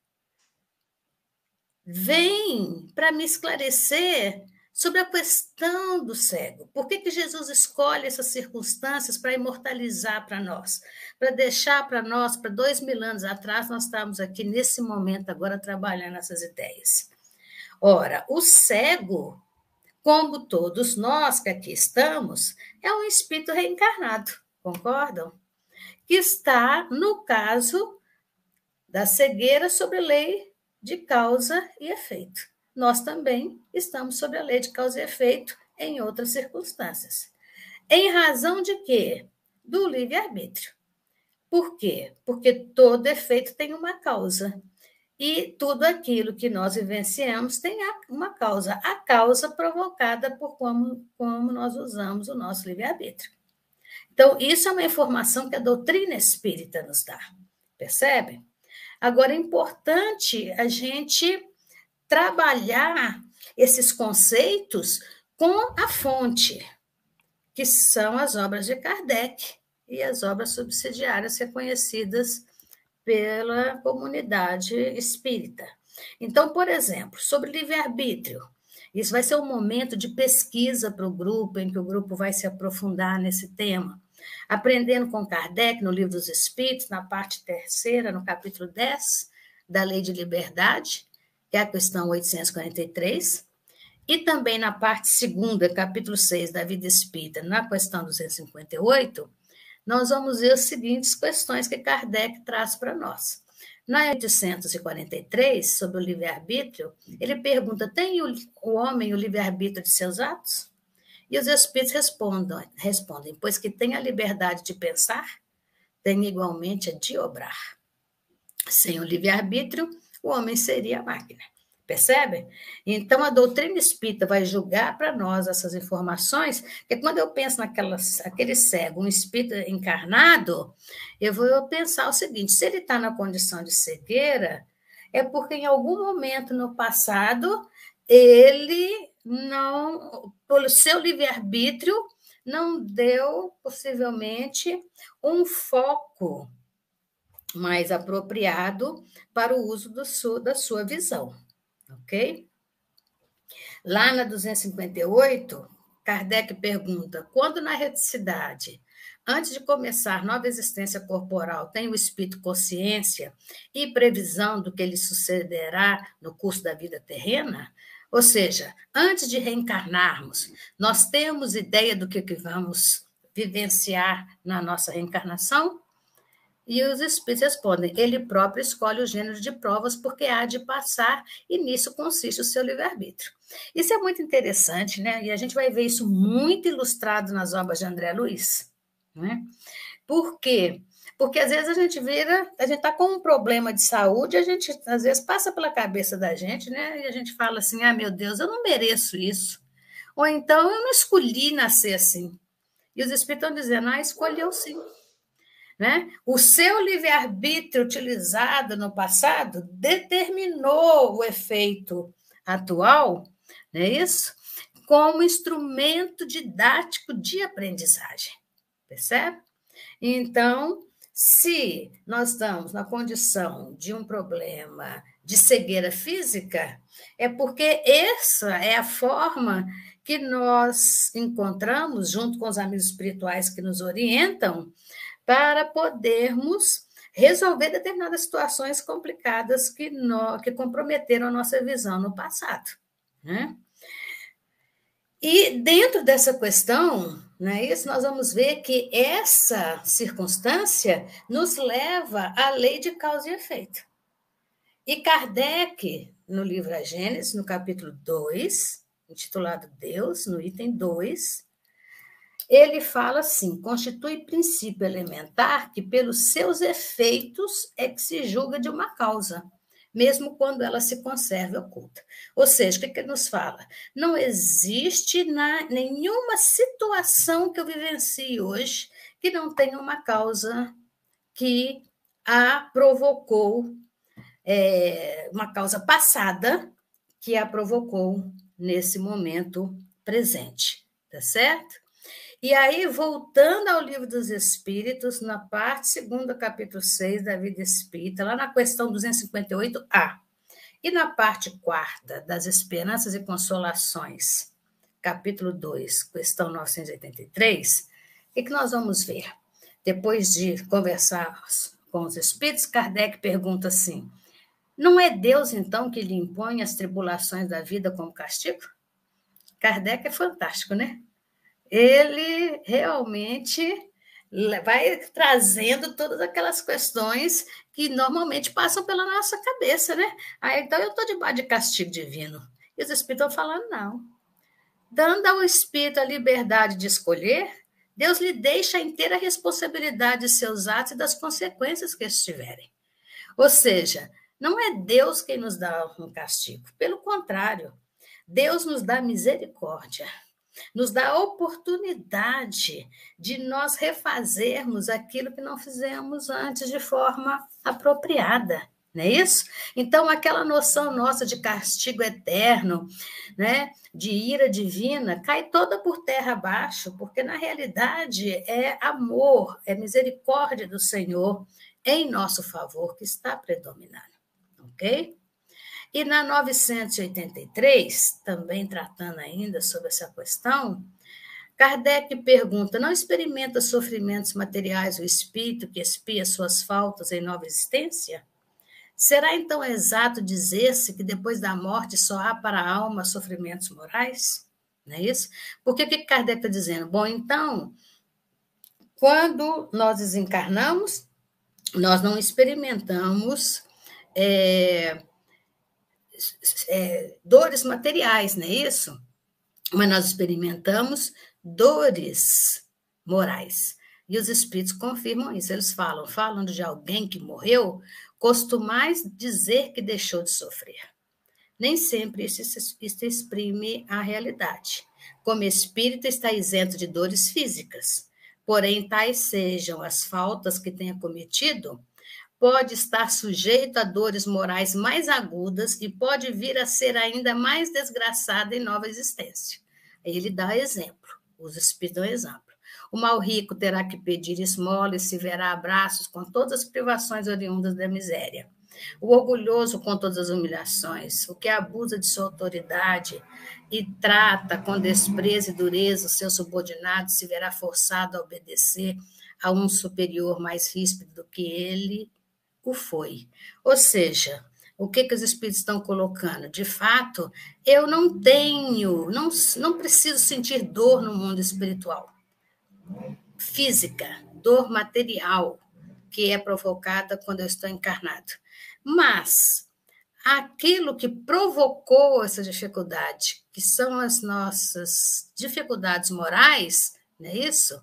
vem para me esclarecer sobre a questão do cego. Por que, que Jesus escolhe essas circunstâncias para imortalizar para nós? Para deixar para nós, para dois mil anos atrás, nós estamos aqui nesse momento agora trabalhando essas ideias. Ora, o cego, como todos nós que aqui estamos, é um espírito reencarnado, concordam? Que está, no caso da cegueira sobre lei de causa e efeito. Nós também estamos sob a lei de causa e efeito em outras circunstâncias. Em razão de quê? Do livre-arbítrio. Por quê? Porque todo efeito tem uma causa. E tudo aquilo que nós vivenciamos tem uma causa. A causa provocada por como, como nós usamos o nosso livre-arbítrio. Então, isso é uma informação que a doutrina espírita nos dá. Percebe? Agora, é importante a gente trabalhar esses conceitos com a fonte, que são as obras de Kardec e as obras subsidiárias reconhecidas pela comunidade espírita. Então, por exemplo, sobre livre-arbítrio, isso vai ser um momento de pesquisa para o grupo, em que o grupo vai se aprofundar nesse tema. Aprendendo com Kardec, no Livro dos Espíritos, na parte terceira, no capítulo 10, da Lei de Liberdade, que é a questão 843, e também na parte segunda, capítulo 6 da Vida Espírita, na questão 258, nós vamos ver as seguintes questões que Kardec traz para nós. Na 843, sobre o livre-arbítrio, ele pergunta: tem o, homem o livre-arbítrio de seus atos? E os espíritos respondem, respondem, pois que tem a liberdade de pensar, tem igualmente a de obrar. Sem o livre-arbítrio, o homem seria a máquina. Percebe? Então, a doutrina espírita vai julgar para nós essas informações, que quando eu penso naquele cego, um espírito encarnado, eu vou pensar o seguinte: se ele está na condição de cegueira, é porque em algum momento no passado ele não, pelo seu livre-arbítrio, não deu possivelmente um foco mais apropriado para o uso da sua visão, ok? Lá na 258, Kardec pergunta: quando na reticidade, antes de começar nova existência corporal, tem o espírito consciência e previsão do que lhe sucederá no curso da vida terrena? Ou seja, antes de reencarnarmos, nós temos ideia do que, vamos vivenciar na nossa reencarnação? E os espíritos respondem: ele próprio escolhe o gênero de provas porque há de passar, e nisso consiste o seu livre-arbítrio. Isso é muito interessante, né? E a gente vai ver isso muito ilustrado nas obras de André Luiz. Né? Por quê? Porque às vezes a gente vira, a gente está com um problema de saúde, a gente às vezes passa pela cabeça da gente, né? E a gente fala assim: ah, meu Deus, eu não mereço isso. Ou então eu não escolhi nascer assim. E os espíritos estão dizendo: ah, escolheu sim. Né? O seu livre-arbítrio utilizado no passado determinou o efeito atual, não é isso? Como instrumento didático de aprendizagem. Percebe? Então, se nós estamos na condição de um problema de cegueira física, é porque essa é a forma que nós encontramos, junto com os amigos espirituais que nos orientam, para podermos resolver determinadas situações complicadas que, no, que comprometeram a nossa visão no passado. Né? E dentro dessa questão, né, isso nós vamos ver que essa circunstância nos leva à lei de causa e efeito. E Kardec, no livro A Gênesis, no capítulo 2, intitulado Deus, no item 2, ele fala assim: constitui princípio elementar que, pelos seus efeitos, é que se julga de uma causa, mesmo quando ela se conserve oculta. Ou seja, o que, que nos fala? Não existe na, nenhuma situação que eu vivencie hoje que não tenha uma causa que a provocou, é, uma causa passada que a provocou nesse momento presente, tá certo? E aí, voltando ao livro dos Espíritos, na parte segunda, capítulo 6 da vida espírita, lá na questão 258A, e na parte quarta das Esperanças e Consolações, capítulo 2, questão 983, o que nós vamos ver? Depois de conversar com os Espíritos, Kardec pergunta assim: não é Deus, então, que lhe impõe as tribulações da vida como castigo? Kardec é fantástico, né? Ele realmente vai trazendo todas aquelas questões que normalmente passam pela nossa cabeça, né? Ah, então eu estou debaixo de castigo divino. E os espíritos estão falando, não. Dando ao espírito a liberdade de escolher, Deus lhe deixa a inteira responsabilidade de seus atos e das consequências que estes tiverem. Ou seja, não é Deus quem nos dá um castigo. Pelo contrário, Deus nos dá misericórdia, nos dá a oportunidade de nós refazermos aquilo que não fizemos antes de forma apropriada. Não é isso? Então, aquela noção nossa de castigo eterno, né, de ira divina, cai toda por terra abaixo, porque na realidade é amor, é misericórdia do Senhor em nosso favor que está predominando ok? E na 983, também tratando ainda sobre essa questão, Kardec pergunta: não experimenta sofrimentos materiais o espírito que expia suas faltas em nova existência? Será então exato dizer-se que depois da morte só há para a alma sofrimentos morais? Não é isso? Porque o que Kardec está dizendo? Bom, então, quando nós desencarnamos, nós não experimentamos é, é, dores materiais, não é isso? Mas nós experimentamos dores morais. E os espíritos confirmam isso. Eles falam, falando de alguém que morreu, costumais dizer que deixou de sofrer. Nem sempre isso, isso exprime a realidade. Como espírito está isento de dores físicas, porém, tais sejam as faltas que tenha cometido, pode estar sujeito a dores morais mais agudas e pode vir a ser ainda mais desgraçada em nova existência. Ele dá exemplo, os espíritos dão exemplo. O mal rico terá que pedir esmola e se verá abraços com todas as privações oriundas da miséria. O orgulhoso com todas as humilhações, o que abusa de sua autoridade e trata com desprezo e dureza seus subordinados, se verá forçado a obedecer a um superior mais ríspido do que ele o foi. Ou seja, o que, que os espíritos estão colocando? De fato, eu não tenho, não, não preciso sentir dor no mundo espiritual. Física, dor material, que é provocada quando eu estou encarnado. Mas aquilo que provocou essa dificuldade, que são as nossas dificuldades morais, não é isso?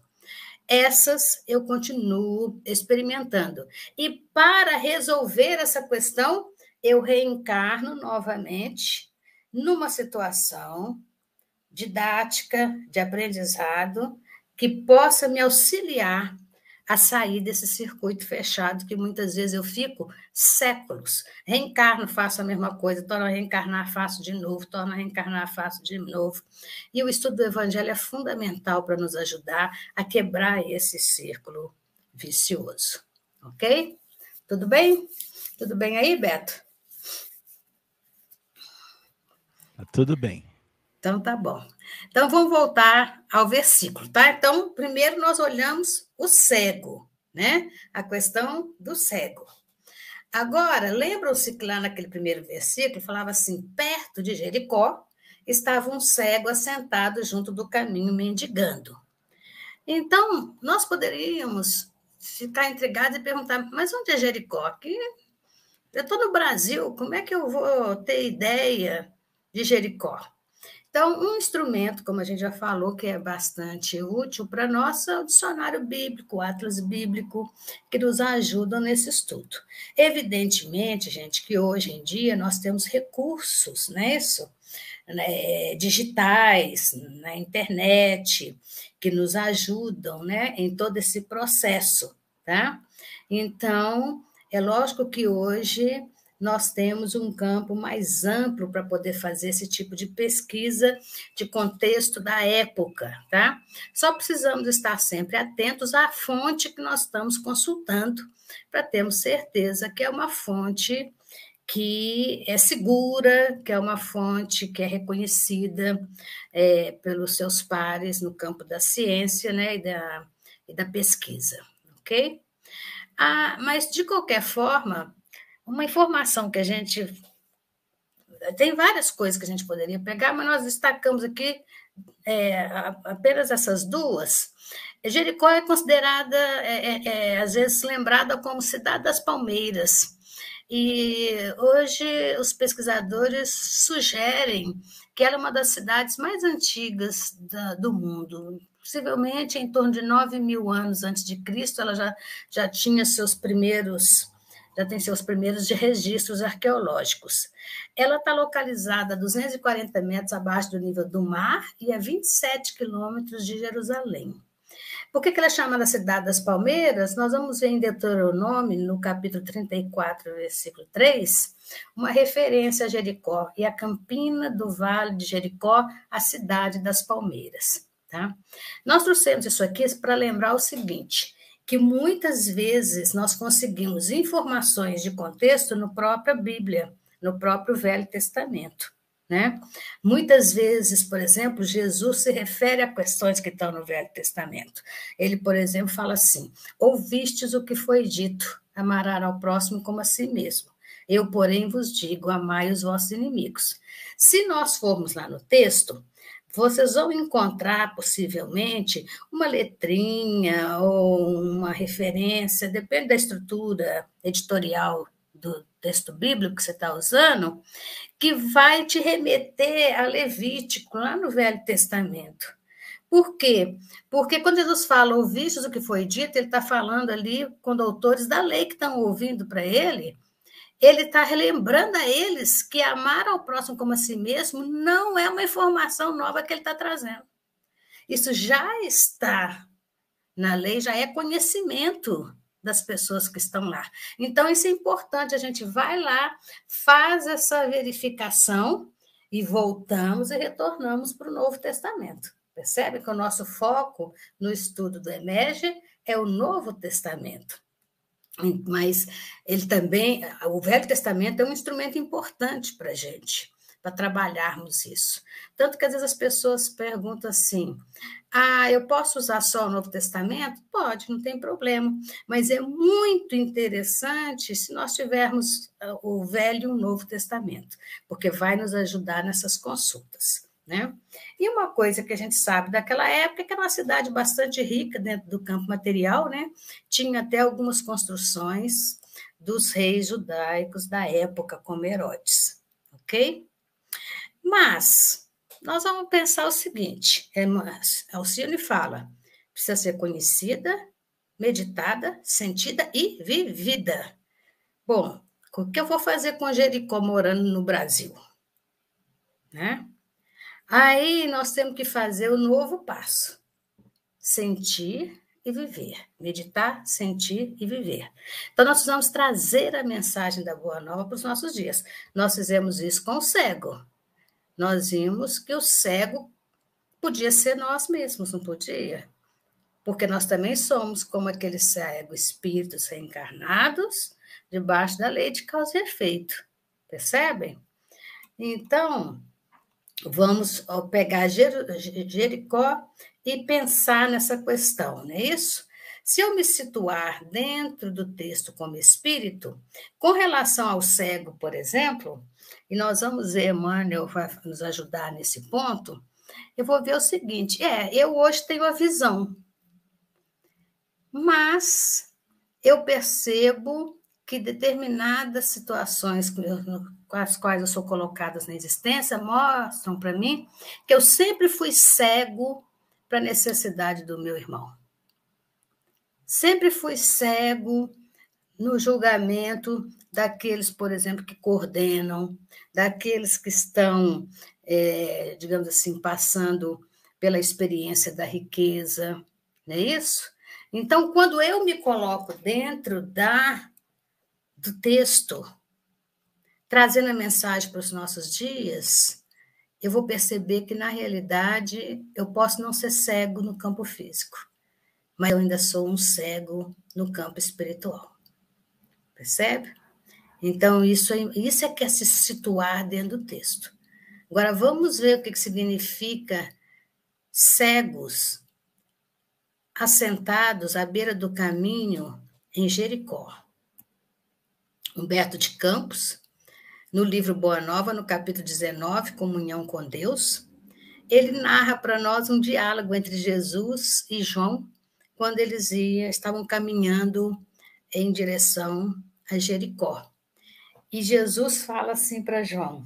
Essas eu continuo experimentando. E para resolver essa questão, eu reencarno novamente numa situação didática, de aprendizado, que possa me auxiliar a sair desse circuito fechado que muitas vezes eu fico séculos. Reencarno, faço a mesma coisa, torno a reencarnar, faço de novo, torno a reencarnar, faço de novo. E o estudo do Evangelho é fundamental para nos ajudar a quebrar esse círculo vicioso. Ok? Tudo bem? Tudo bem aí, Beto? Tá tudo bem. Então tá bom. Então vamos voltar ao versículo, tá? Então, primeiro nós olhamos o cego, né? A questão do cego. Agora, lembram-se que lá naquele primeiro versículo falava assim: perto de Jericó estava um cego assentado junto do caminho mendigando. Então, nós poderíamos ficar intrigados e perguntar: mas onde é Jericó? Aqui, eu estou no Brasil, como é que eu vou ter ideia de Jericó? Então, um instrumento, como a gente já falou, que é bastante útil para nós, é o dicionário bíblico, o Atlas Bíblico, que nos ajudam nesse estudo. Evidentemente, gente, que hoje em dia nós temos recursos, né, isso? Né, digitais, na internet, que nos ajudam né, em todo esse processo. Tá? Então, é lógico que hoje nós temos um campo mais amplo para poder fazer esse tipo de pesquisa de contexto da época, tá? Só precisamos estar sempre atentos à fonte que nós estamos consultando, para termos certeza que é uma fonte que é segura, que é uma fonte que é reconhecida é, pelos seus pares no campo da ciência né, e, da, e da pesquisa, ok? Ah, mas, de qualquer forma, uma informação que a gente. Tem várias coisas que a gente poderia pegar, mas nós destacamos aqui é, apenas essas duas. Jericó é considerada, é, é, é, às vezes, lembrada como cidade das palmeiras. E hoje os pesquisadores sugerem que ela é uma das cidades mais antigas da, do mundo. Possivelmente em torno de 9 mil anos antes de Cristo, ela já, já tinha seus primeiros já tem seus primeiros registros arqueológicos. Ela está localizada a 240 metros abaixo do nível do mar e a 27 quilômetros de Jerusalém. Por que, que ela é chamada Cidade das Palmeiras? Nós vamos ver em Deuteronômio, no capítulo 34, versículo 3, uma referência a Jericó e a campina do vale de Jericó, a cidade das palmeiras. Tá? Nós trouxemos isso aqui para lembrar o seguinte: que muitas vezes nós conseguimos informações de contexto no própria Bíblia, no próprio Velho Testamento. Né? Muitas vezes, por exemplo, Jesus se refere a questões que estão no Velho Testamento. Ele, por exemplo, fala assim: Ouvistes o que foi dito, amarás ao próximo como a si mesmo. Eu, porém, vos digo: amai os vossos inimigos. Se nós formos lá no texto, vocês vão encontrar possivelmente uma letrinha ou uma referência, depende da estrutura editorial do texto bíblico que você está usando, que vai te remeter a Levítico, lá no Velho Testamento. Por quê? Porque quando Jesus fala ouvistes o que foi dito, ele está falando ali com doutores da lei que estão ouvindo para ele, ele está relembrando a eles que amar ao próximo como a si mesmo não é uma informação nova que ele está trazendo. Isso já está na lei, já é conhecimento das pessoas que estão lá. Então, isso é importante. A gente vai lá, faz essa verificação e voltamos e retornamos para o Novo Testamento. Percebe que o nosso foco no estudo do Emerge é o Novo Testamento. Mas ele também, o Velho Testamento é um instrumento importante para a gente, para trabalharmos isso. Tanto que às vezes as pessoas perguntam assim: ah, eu posso usar só o Novo Testamento? Pode, não tem problema. Mas é muito interessante se nós tivermos ah, o Velho e o Novo Testamento, porque vai nos ajudar nessas consultas. Né? E uma coisa que a gente sabe daquela época é que era uma cidade bastante rica dentro do campo material, né? tinha até algumas construções dos reis judaicos da época, como Herodes. Ok? Mas nós vamos pensar o seguinte: é, Alcine fala, precisa ser conhecida, meditada, sentida e vivida. Bom, o que eu vou fazer com Jericó morando no Brasil? Né? Aí nós temos que fazer o novo passo: sentir e viver. Meditar, sentir e viver. Então, nós precisamos trazer a mensagem da Boa Nova para os nossos dias. Nós fizemos isso com o cego. Nós vimos que o cego podia ser nós mesmos, não podia? Porque nós também somos como aquele cego, espíritos reencarnados, debaixo da lei de causa e efeito. Percebem? Então, vamos pegar Jericó e pensar nessa questão, não é isso? Se eu me situar dentro do texto como espírito, com relação ao cego, por exemplo, e nós vamos ver, Emmanuel vai nos ajudar nesse ponto, eu vou ver o seguinte: é, eu hoje tenho a visão, mas eu percebo que determinadas situações com as quais eu sou colocada na existência mostram para mim que eu sempre fui cego para a necessidade do meu irmão. Sempre fui cego no julgamento daqueles, por exemplo, que coordenam, daqueles que estão, é, digamos assim, passando pela experiência da riqueza, não é isso? Então, quando eu me coloco dentro da do texto, trazendo a mensagem para os nossos dias, eu vou perceber que, na realidade, eu posso não ser cego no campo físico, mas eu ainda sou um cego no campo espiritual. Percebe? Então, isso é, isso é que é se situar dentro do texto. Agora, vamos ver o que, que significa cegos assentados à beira do caminho em Jericó. Humberto de Campos, no livro Boa Nova, no capítulo 19, Comunhão com Deus, ele narra para nós um diálogo entre Jesus e João, quando eles estavam caminhando em direção a Jericó. E Jesus fala assim para João: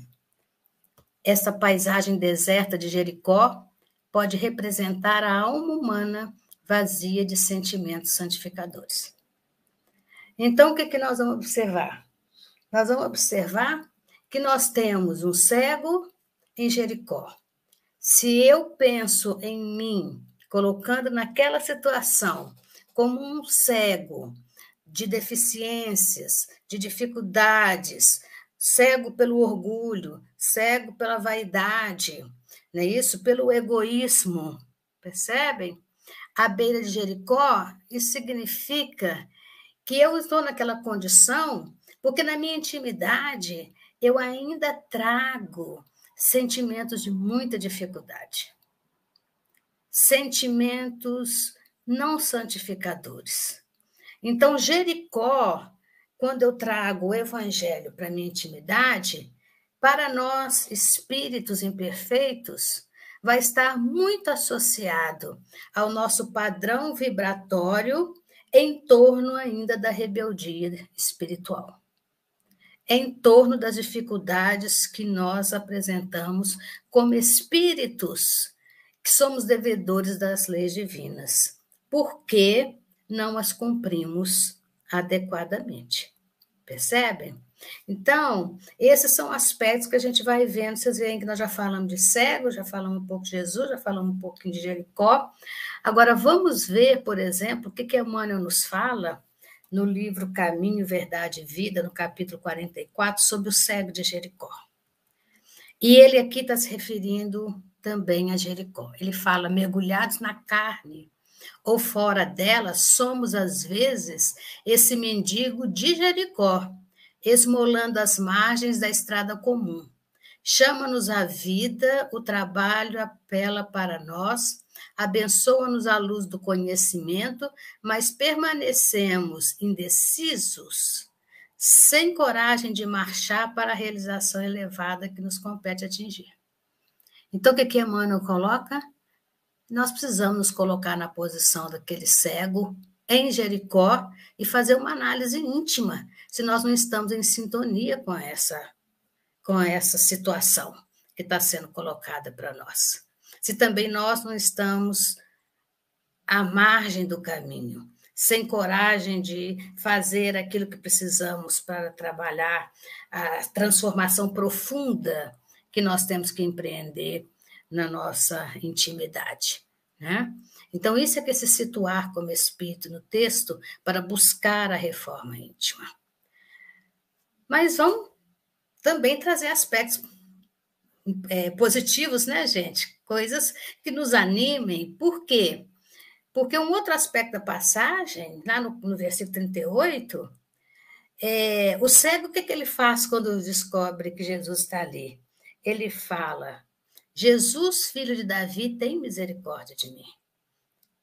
essa paisagem deserta de Jericó pode representar a alma humana vazia de sentimentos santificadores. Então, o que, que nós vamos observar? Nós vamos observar que nós temos um cego em Jericó. Se eu penso em mim, colocando naquela situação como um cego de deficiências, de dificuldades, cego pelo orgulho, cego pela vaidade, não é isso? Pelo egoísmo, percebem? À beira de Jericó, isso significa que eu estou naquela condição porque na minha intimidade eu ainda trago sentimentos de muita dificuldade. Sentimentos não santificadores. Então, Jericó, quando eu trago o evangelho para minha intimidade, para nós espíritos imperfeitos, vai estar muito associado ao nosso padrão vibratório em torno ainda da rebeldia espiritual, em torno das dificuldades que nós apresentamos como espíritos que somos devedores das leis divinas, porque não as cumprimos adequadamente. Percebem? Então, esses são aspectos que a gente vai vendo. Vocês veem que nós já falamos de cego, já falamos um pouco de Jesus, já falamos um pouquinho de Jericó. Agora, vamos ver, por exemplo, o que, que Emmanuel nos fala no livro Caminho, Verdade e Vida, no capítulo 44, sobre o cego de Jericó. E ele aqui está se referindo também a Jericó. Ele fala: mergulhados na carne ou fora dela, somos às vezes esse mendigo de Jericó esmolando as margens da estrada comum. Chama-nos a vida, o trabalho apela para nós, abençoa-nos a luz do conhecimento, mas permanecemos indecisos, sem coragem de marchar para a realização elevada que nos compete atingir. Então, o que, que Emmanuel coloca? Nós precisamos nos colocar na posição daquele cego em Jericó e fazer uma análise íntima se nós não estamos em sintonia com essa com essa situação que está sendo colocada para nós. Se também nós não estamos à margem do caminho, sem coragem de fazer aquilo que precisamos para trabalhar a transformação profunda que nós temos que empreender na nossa intimidade, né? Então, isso é que é se situar como espírito no texto para buscar a reforma íntima. Mas vamos também trazer aspectos é, positivos, né, gente? Coisas que nos animem. Por quê? Porque um outro aspecto da passagem, lá no, no versículo 38, é, o cego, o que, que ele faz quando descobre que Jesus está ali? Ele fala: Jesus, filho de Davi, tem misericórdia de mim.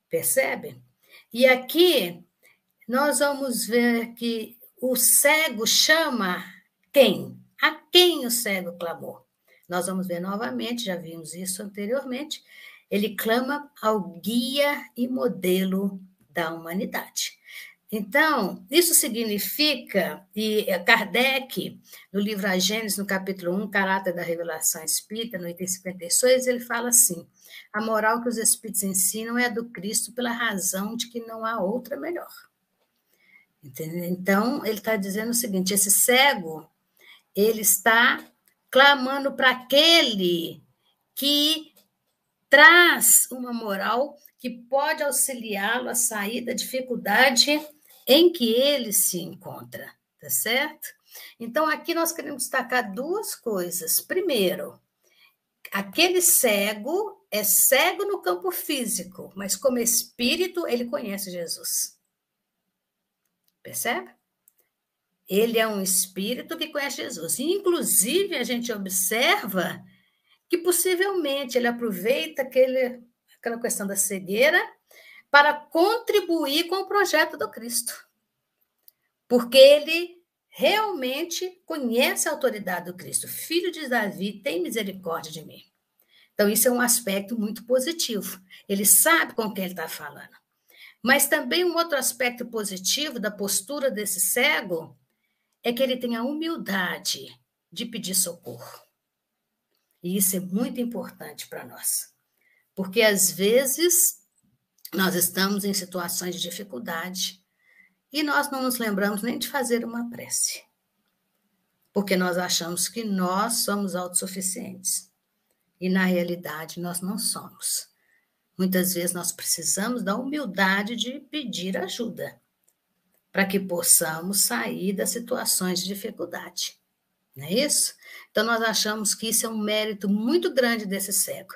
Percebe? E aqui nós vamos ver que o cego chama quem? A quem o cego clamou? Nós vamos ver novamente, já vimos isso anteriormente. Ele clama ao guia e modelo da humanidade. Então, isso significa, e Kardec, no livro A Gênesis, no capítulo 1, Caráter da Revelação Espírita, no item 56, ele fala assim: a moral que os Espíritos ensinam é a do Cristo pela razão de que não há outra melhor. Entendeu? Então, ele está dizendo o seguinte: esse cego, ele está clamando para aquele que traz uma moral que pode auxiliá-lo a sair da dificuldade em que ele se encontra, tá certo? Então, aqui nós queremos destacar duas coisas. Primeiro, aquele cego é cego no campo físico, mas como espírito, ele conhece Jesus. Percebe? Ele é um espírito que conhece Jesus. inclusive, a gente observa que possivelmente ele aproveita aquele, aquela questão da cegueira para contribuir com o projeto do Cristo. Porque ele realmente conhece a autoridade do Cristo. Filho de Davi, tem misericórdia de mim. Então, isso é um aspecto muito positivo. Ele sabe com quem ele está falando. Mas também um outro aspecto positivo da postura desse cego é que ele tem a humildade de pedir socorro. E isso é muito importante para nós. Porque às vezes nós estamos em situações de dificuldade e nós não nos lembramos nem de fazer uma prece, porque nós achamos que nós somos autossuficientes e na realidade nós não somos. Muitas vezes nós precisamos da humildade de pedir ajuda para que possamos sair das situações de dificuldade. Não é isso? Então, nós achamos que isso é um mérito muito grande desse cego.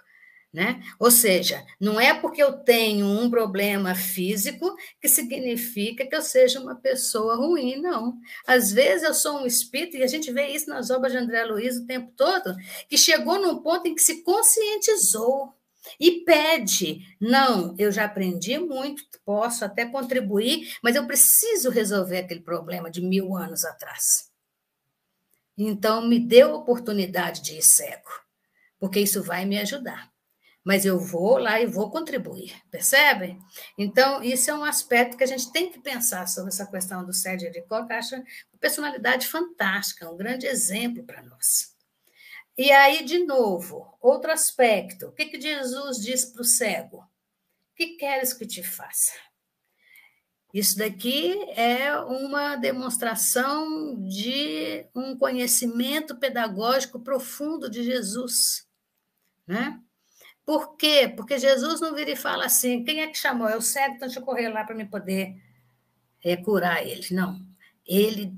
Né? Ou seja, não é porque eu tenho um problema físico que significa que eu seja uma pessoa ruim, não. Às vezes eu sou um espírito, e a gente vê isso nas obras de André Luiz o tempo todo, que chegou num ponto em que se conscientizou e pede: não, eu já aprendi muito, posso até contribuir, mas eu preciso resolver aquele problema de mil anos atrás. Então, me dê a oportunidade de ir cego, porque isso vai me ajudar mas eu vou lá e vou contribuir, percebe? Então, isso é um aspecto que a gente tem que pensar sobre essa questão do Sérgio Jericó, que eu acho uma personalidade fantástica, um grande exemplo para nós. E aí, de novo, outro aspecto, o que, que Jesus diz para o cego? O que queres que te faça? Isso daqui é uma demonstração de um conhecimento pedagógico profundo de Jesus, né? Por quê? Porque Jesus não vira e fala assim: quem é que chamou? É o cego, então deixa eu correr lá para me poder é, curar ele. Não. Ele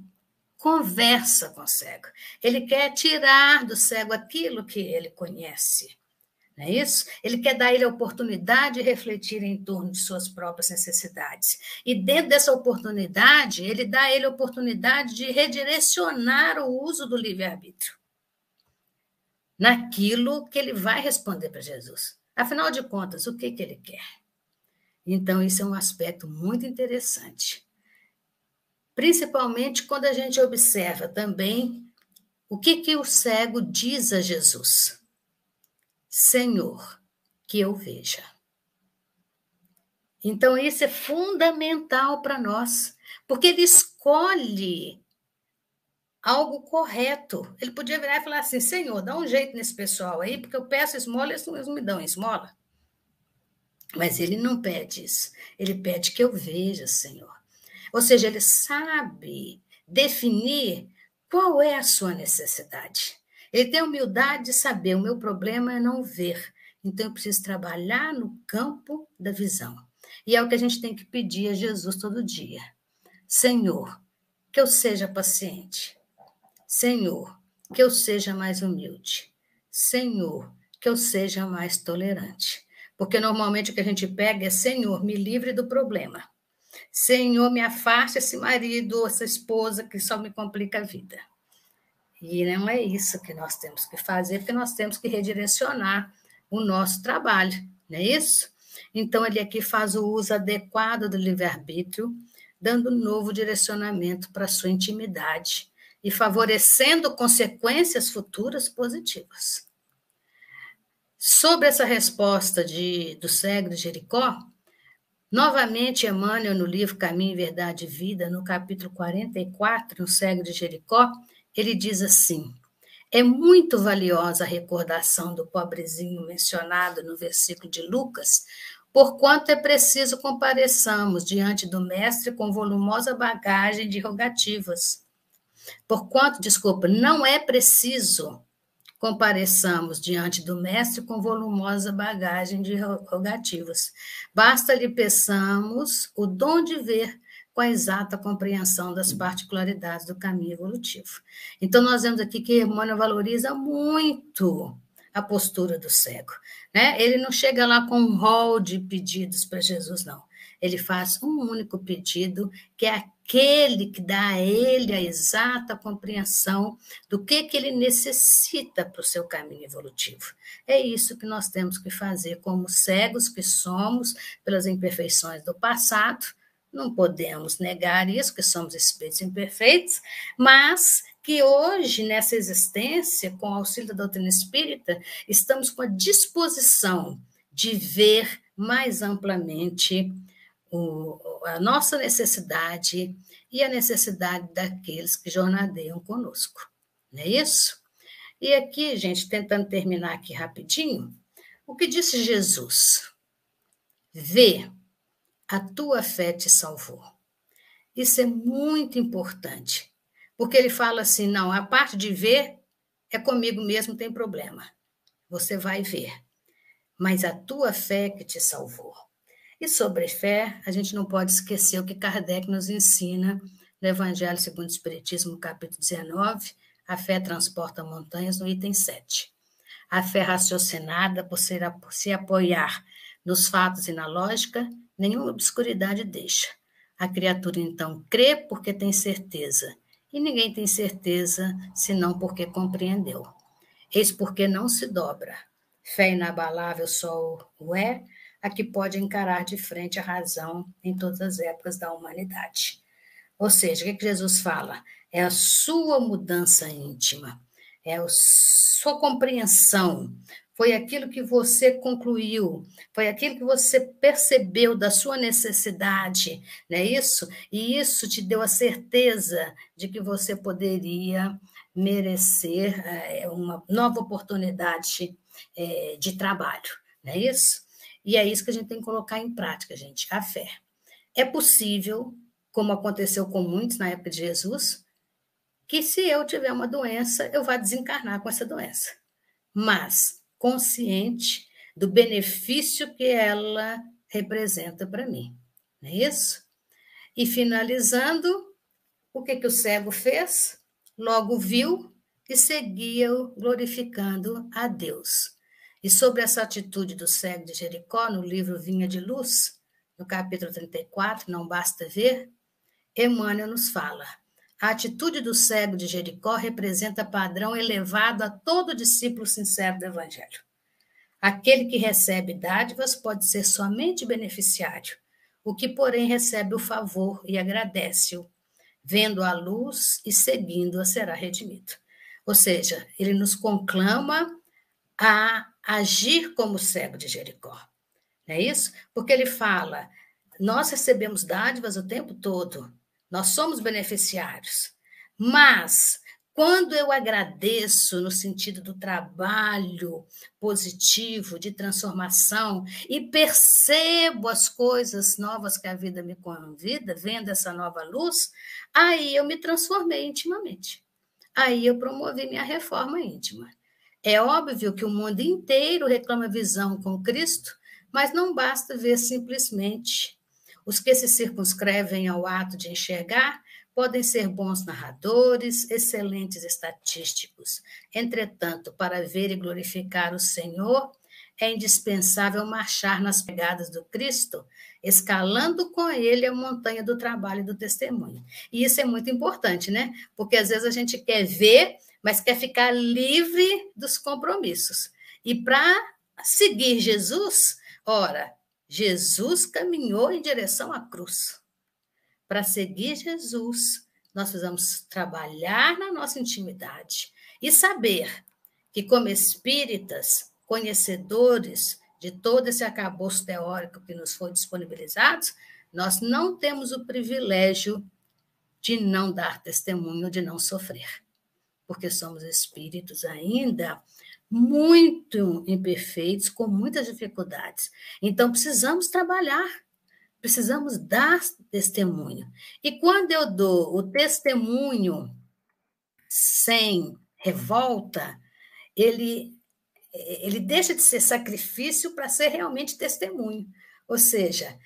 conversa com o cego. Ele quer tirar do cego aquilo que ele conhece. Não é isso? Ele quer dar ele a oportunidade de refletir em torno de suas próprias necessidades. E dentro dessa oportunidade, ele dá a ele a oportunidade de redirecionar o uso do livre-arbítrio naquilo que ele vai responder para Jesus. Afinal de contas, o que, que ele quer? Então, isso é um aspecto muito interessante. Principalmente quando a gente observa também o que, que o cego diz a Jesus: Senhor, que eu veja. Então, isso é fundamental para nós, porque ele escolhe algo correto. Ele podia virar e falar assim: Senhor, dá um jeito nesse pessoal aí, porque eu peço esmola e eles não me dão esmola. Mas ele não pede isso. Ele pede que eu veja, Senhor. Ou seja, ele sabe definir qual é a sua necessidade. Ele tem humildade de saber: o meu problema é não ver. Então eu preciso trabalhar no campo da visão. E é o que a gente tem que pedir a Jesus todo dia. Senhor, que eu seja paciente, Senhor, que eu seja mais humilde. Senhor, que eu seja mais tolerante. Porque normalmente o que a gente pega é: Senhor, me livre do problema. Senhor, me afaste esse marido essa esposa que só me complica a vida. E não é isso que nós temos que fazer, porque nós temos que redirecionar o nosso trabalho, não é isso? Então, ele aqui faz o uso adequado do livre-arbítrio, dando novo direcionamento para a sua intimidade e favorecendo consequências futuras positivas. Sobre essa resposta de, do cego de Jericó, Novamente, Emmanuel, no livro Caminho, Verdade e Vida, no capítulo 44, no Cego de Jericó, ele diz assim: É muito valiosa a recordação do pobrezinho mencionado no versículo de Lucas, porquanto é preciso compareçamos diante do Mestre com volumosa bagagem de rogativas. Porquanto, desculpa, não é preciso compareçamos diante do Mestre com volumosa bagagem de rogativas. Basta lhe peçamos o dom de ver com a exata compreensão das particularidades do caminho evolutivo. Então, nós vemos aqui que Emmanuel valoriza muito a postura do cego. Né? Ele não chega lá com um rol de pedidos para Jesus, não. Ele faz um único pedido, que é aquele que dá a ele a exata compreensão do que, que ele necessita para o seu caminho evolutivo. É isso que nós temos que fazer como cegos que somos pelas imperfeições do passado. Não podemos negar isso, que somos espíritos imperfeitos, mas que hoje, nessa existência, com o auxílio da doutrina espírita, estamos com a disposição de ver mais amplamente o, a nossa necessidade e a necessidade daqueles que jornadeiam conosco. Não é isso? E aqui, gente, tentando terminar aqui rapidinho, o que disse Jesus? Vê, a tua fé te salvou. Isso é muito importante, porque ele fala assim: não, a parte de ver é comigo mesmo, tem problema. Você vai ver, mas a tua fé que te salvou. E sobre fé, a gente não pode esquecer o que Kardec nos ensina no Evangelho segundo o Espiritismo, capítulo 19, a fé transporta montanhas, no item 7. A fé raciocinada, por, por se apoiar nos fatos e na lógica, nenhuma obscuridade deixa. A criatura, então, crê porque tem certeza, e ninguém tem certeza senão porque compreendeu. Eis porque não se dobra. Fé inabalável só o é, a que pode encarar de frente a razão em todas as épocas da humanidade. Ou seja, o que, que Jesus fala? É a sua mudança íntima, é a sua compreensão, foi aquilo que você concluiu, foi aquilo que você percebeu da sua necessidade, não é isso? E isso te deu a certeza de que você poderia merecer é, uma nova oportunidade é, de trabalho, não é isso? E é isso que a gente tem que colocar em prática, gente, a fé. É possível, como aconteceu com muitos na época de Jesus, que se eu tiver uma doença, eu vá desencarnar com essa doença. Mas consciente do benefício que ela representa para mim. Não é isso? E finalizando, o que, que o cego fez? Logo viu e seguia glorificando a Deus. E sobre essa atitude do cego de Jericó, no livro Vinha de Luz, no capítulo 34, Não Basta Ver, Emmanuel nos fala: a atitude do cego de Jericó representa padrão elevado a todo discípulo sincero do Evangelho. Aquele que recebe dádivas pode ser somente beneficiário, o que, porém, recebe o favor e agradece-o, vendo a luz e seguindo-a será redimido. Ou seja, ele nos conclama a agir como cego de Jericó. Não é isso? Porque ele fala: nós recebemos dádivas o tempo todo, nós somos beneficiários, mas quando eu agradeço no sentido do trabalho positivo, de transformação, e percebo as coisas novas que a vida me convida, vendo essa nova luz, aí eu me transformei intimamente. Aí eu promovi minha reforma íntima. É óbvio que o mundo inteiro reclama visão com Cristo, mas não basta ver simplesmente. Os que se circunscrevem ao ato de enxergar podem ser bons narradores, excelentes estatísticos. Entretanto, para ver e glorificar o Senhor, é indispensável marchar nas pegadas do Cristo, escalando com ele a montanha do trabalho e do testemunho. E isso é muito importante, né? Porque às vezes a gente quer ver mas quer ficar livre dos compromissos. E para seguir Jesus, ora, Jesus caminhou em direção à cruz. Para seguir Jesus, nós precisamos trabalhar na nossa intimidade e saber que, como espíritas, conhecedores de todo esse acabouço teórico que nos foi disponibilizado, nós não temos o privilégio de não dar testemunho, de não sofrer, porque somos espíritos ainda muito imperfeitos, com muitas dificuldades. Então, precisamos trabalhar, precisamos dar testemunho. E quando eu dou o testemunho sem revolta, ele, ele deixa de ser sacrifício para ser realmente testemunho. Ou seja,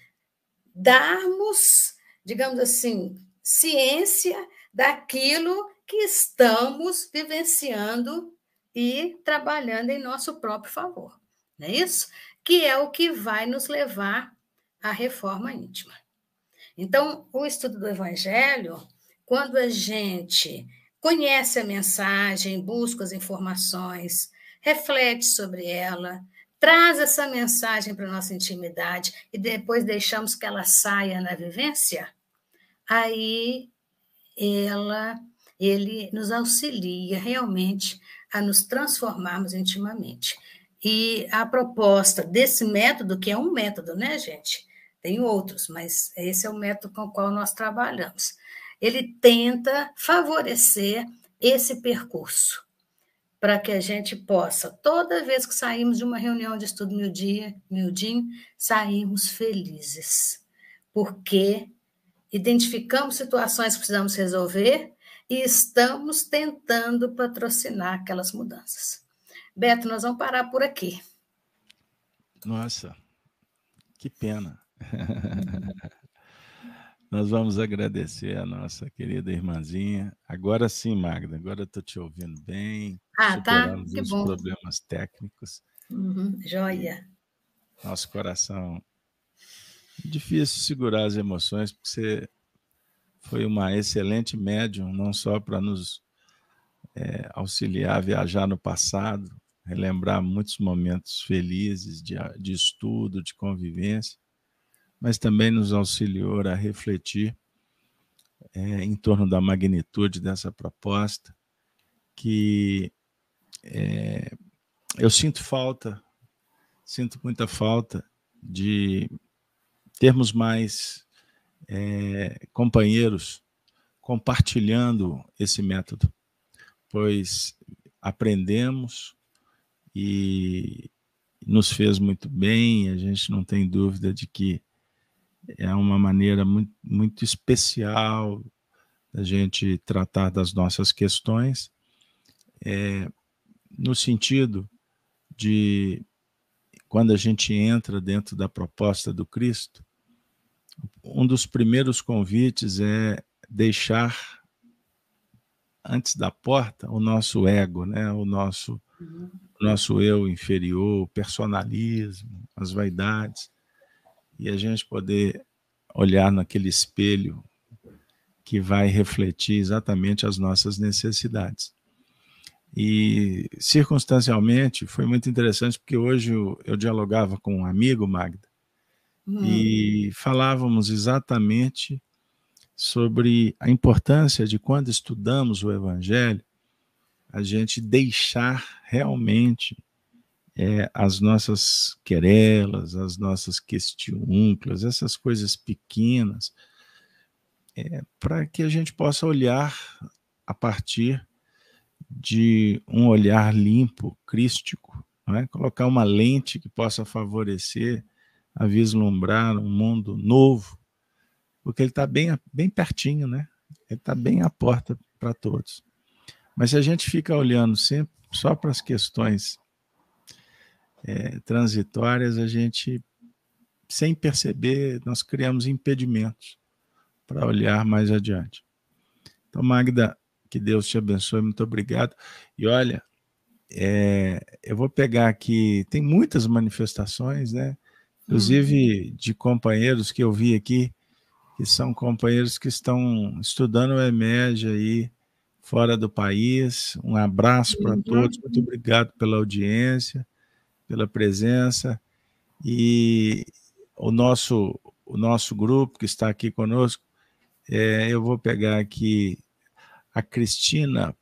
darmos, digamos assim, ciência daquilo que estamos vivenciando e trabalhando em nosso próprio favor. Não é isso? Que é o que vai nos levar à reforma íntima. Então, o estudo do Evangelho, quando a gente conhece a mensagem, busca as informações, reflete sobre ela, traz essa mensagem para a nossa intimidade e depois deixamos que ela saia na vivência, aí ela, ele nos auxilia realmente a nos transformarmos intimamente. E a proposta desse método, que é um método, né, gente? Tem outros, mas esse é o método com o qual nós trabalhamos. Ele tenta favorecer esse percurso para que a gente possa, toda vez que saímos de uma reunião de estudo mil dia, miudinho, sairmos felizes, porque identificamos situações que precisamos resolver e estamos tentando patrocinar aquelas mudanças. Beto, nós vamos parar por aqui. Nossa, que pena. nós vamos agradecer a nossa querida irmãzinha. Agora sim, Magda, agora estou te ouvindo bem. Ah, tá? Que os bom. problemas técnicos. Uhum, joia. Nosso coração. Difícil segurar as emoções, porque você foi uma excelente médium, não só para nos é, auxiliar a viajar no passado, relembrar muitos momentos felizes de, de estudo, de convivência, mas também nos auxiliou a refletir é, em torno da magnitude dessa proposta, que é, eu sinto falta, sinto muita falta de termos mais é, companheiros compartilhando esse método, pois aprendemos e nos fez muito bem, a gente não tem dúvida de que é uma maneira muito, muito especial da gente tratar das nossas questões, é, no sentido de quando a gente entra dentro da proposta do Cristo, um dos primeiros convites é deixar antes da porta o nosso ego, né? o nosso, uhum. nosso eu inferior, o personalismo, as vaidades, e a gente poder olhar naquele espelho que vai refletir exatamente as nossas necessidades. E circunstancialmente foi muito interessante porque hoje eu, eu dialogava com um amigo, Magda, Hum. E falávamos exatamente sobre a importância de quando estudamos o Evangelho, a gente deixar realmente é, as nossas querelas, as nossas questiúnculas, essas coisas pequenas, é, para que a gente possa olhar a partir de um olhar limpo, crístico, é? colocar uma lente que possa favorecer a vislumbrar um mundo novo, porque ele está bem, bem pertinho, né? Ele está bem à porta para todos. Mas se a gente fica olhando sempre só para as questões é, transitórias, a gente, sem perceber, nós criamos impedimentos para olhar mais adiante. Então, Magda, que Deus te abençoe, muito obrigado. E olha, é, eu vou pegar aqui, tem muitas manifestações, né? Inclusive uhum. de companheiros que eu vi aqui, que são companheiros que estão estudando o EMED aí fora do país. Um abraço para uhum. todos, muito obrigado pela audiência, pela presença e o nosso o nosso grupo que está aqui conosco. É, eu vou pegar aqui a Cristina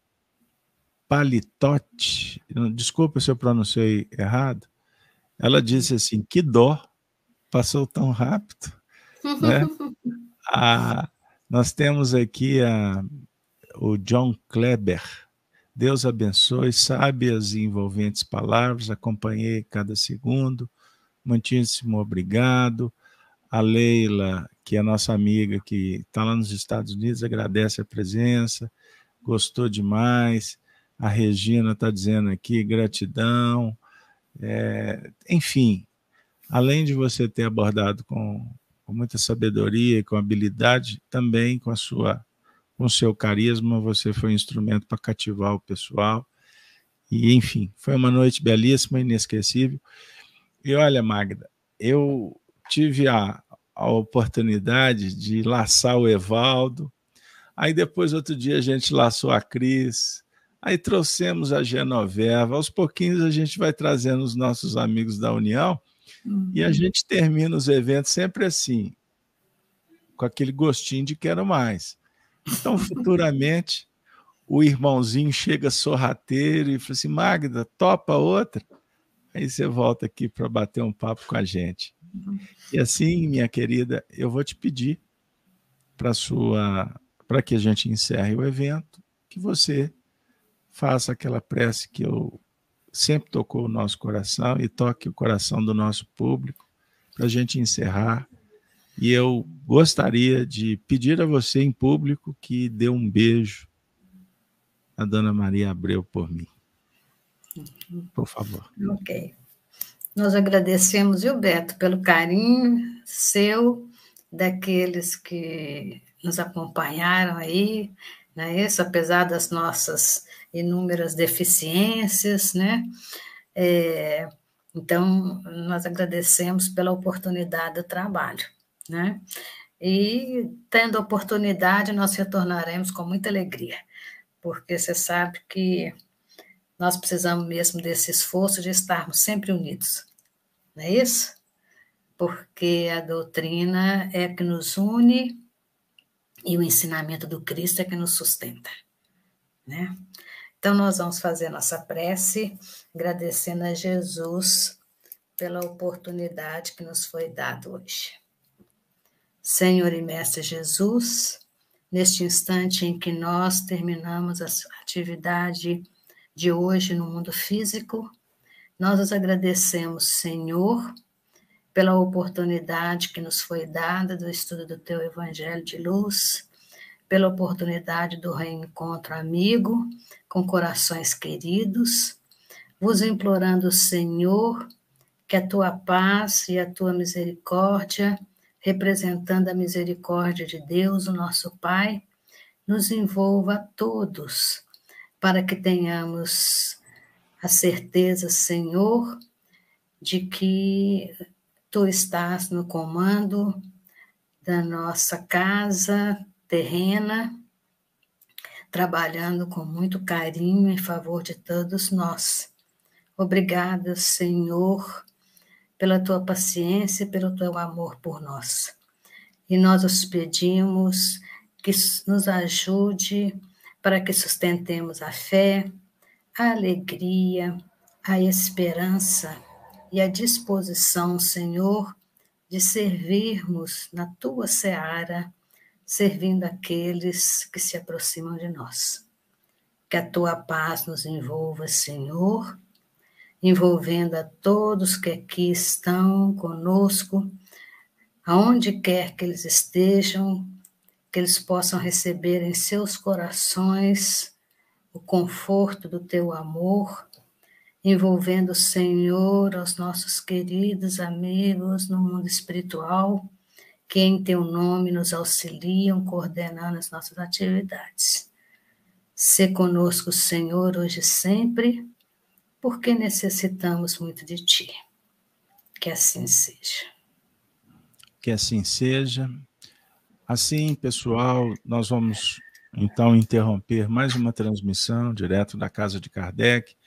Palitotti, desculpa se eu pronunciei errado, Ela disse assim: que dó, passou tão rápido. né? a, nós temos aqui a, o John Kleber. Deus abençoe, sábias e envolventes palavras, acompanhei cada segundo. Muitíssimo obrigado. A Leila, que é nossa amiga que está lá nos Estados Unidos, agradece a presença, gostou demais. A Regina está dizendo aqui gratidão. É, enfim, além de você ter abordado com, com muita sabedoria e com habilidade, também com a sua com seu carisma, você foi um instrumento para cativar o pessoal. E, enfim, foi uma noite belíssima, inesquecível. E olha, Magda, eu tive a, a oportunidade de laçar o Evaldo, aí depois, outro dia, a gente laçou a Cris, aí trouxemos a Genoveva, aos pouquinhos a gente vai trazendo os nossos amigos da União, Uhum. E a gente termina os eventos sempre assim, com aquele gostinho de quero mais. Então, futuramente, o irmãozinho chega sorrateiro e fala assim: Magda, topa outra? Aí você volta aqui para bater um papo com a gente. E assim, minha querida, eu vou te pedir para sua para que a gente encerre o evento, que você faça aquela prece que eu sempre tocou o nosso coração e toque o coração do nosso público para a gente encerrar. E eu gostaria de pedir a você em público que dê um beijo a Dona Maria Abreu por mim. Por favor. Ok. Nós agradecemos, viu, Beto, pelo carinho seu, daqueles que nos acompanharam aí, né? Isso, apesar das nossas inúmeras deficiências, né? É, então, nós agradecemos pela oportunidade do trabalho, né? E, tendo oportunidade, nós retornaremos com muita alegria, porque você sabe que nós precisamos mesmo desse esforço de estarmos sempre unidos, não é isso? Porque a doutrina é que nos une e o ensinamento do Cristo é que nos sustenta, né? Então, nós vamos fazer nossa prece, agradecendo a Jesus pela oportunidade que nos foi dada hoje. Senhor e Mestre Jesus, neste instante em que nós terminamos a atividade de hoje no mundo físico, nós os agradecemos, Senhor, pela oportunidade que nos foi dada do estudo do Teu Evangelho de Luz pela oportunidade do reencontro amigo com corações queridos, vos implorando, Senhor, que a tua paz e a tua misericórdia, representando a misericórdia de Deus, o nosso Pai, nos envolva a todos, para que tenhamos a certeza, Senhor, de que tu estás no comando da nossa casa, terrena, trabalhando com muito carinho em favor de todos nós. Obrigada, Senhor, pela tua paciência e pelo teu amor por nós. E nós os pedimos que nos ajude para que sustentemos a fé, a alegria, a esperança e a disposição, Senhor, de servirmos na tua seara servindo aqueles que se aproximam de nós. Que a tua paz nos envolva, Senhor, envolvendo a todos que aqui estão conosco, aonde quer que eles estejam, que eles possam receber em seus corações o conforto do teu amor, envolvendo, Senhor, aos nossos queridos amigos no mundo espiritual que em teu nome nos auxiliam, coordenando as nossas atividades. Se conosco, Senhor, hoje e sempre, porque necessitamos muito de ti. Que assim seja. Que assim seja. Assim, pessoal, nós vamos então interromper mais uma transmissão direto da casa de Kardec,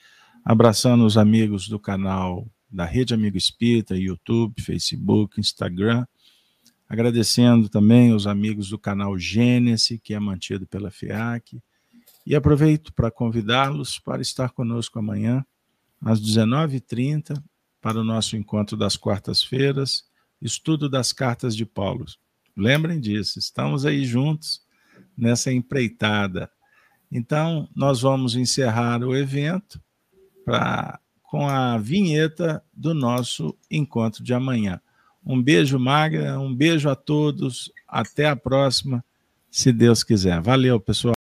abraçando os amigos do canal da Rede Amigo Espírita, YouTube, Facebook, Instagram Agradecendo também os amigos do canal Gênesis, que é mantido pela FEAC. E aproveito para convidá-los para estar conosco amanhã, às 19h30, para o nosso encontro das quartas-feiras, estudo das cartas de Paulo. Lembrem disso, estamos aí juntos nessa empreitada. Então, nós vamos encerrar o evento pra, com a vinheta do nosso encontro de amanhã. Um beijo, Magra, um beijo a todos, até a próxima, se Deus quiser. Valeu, pessoal.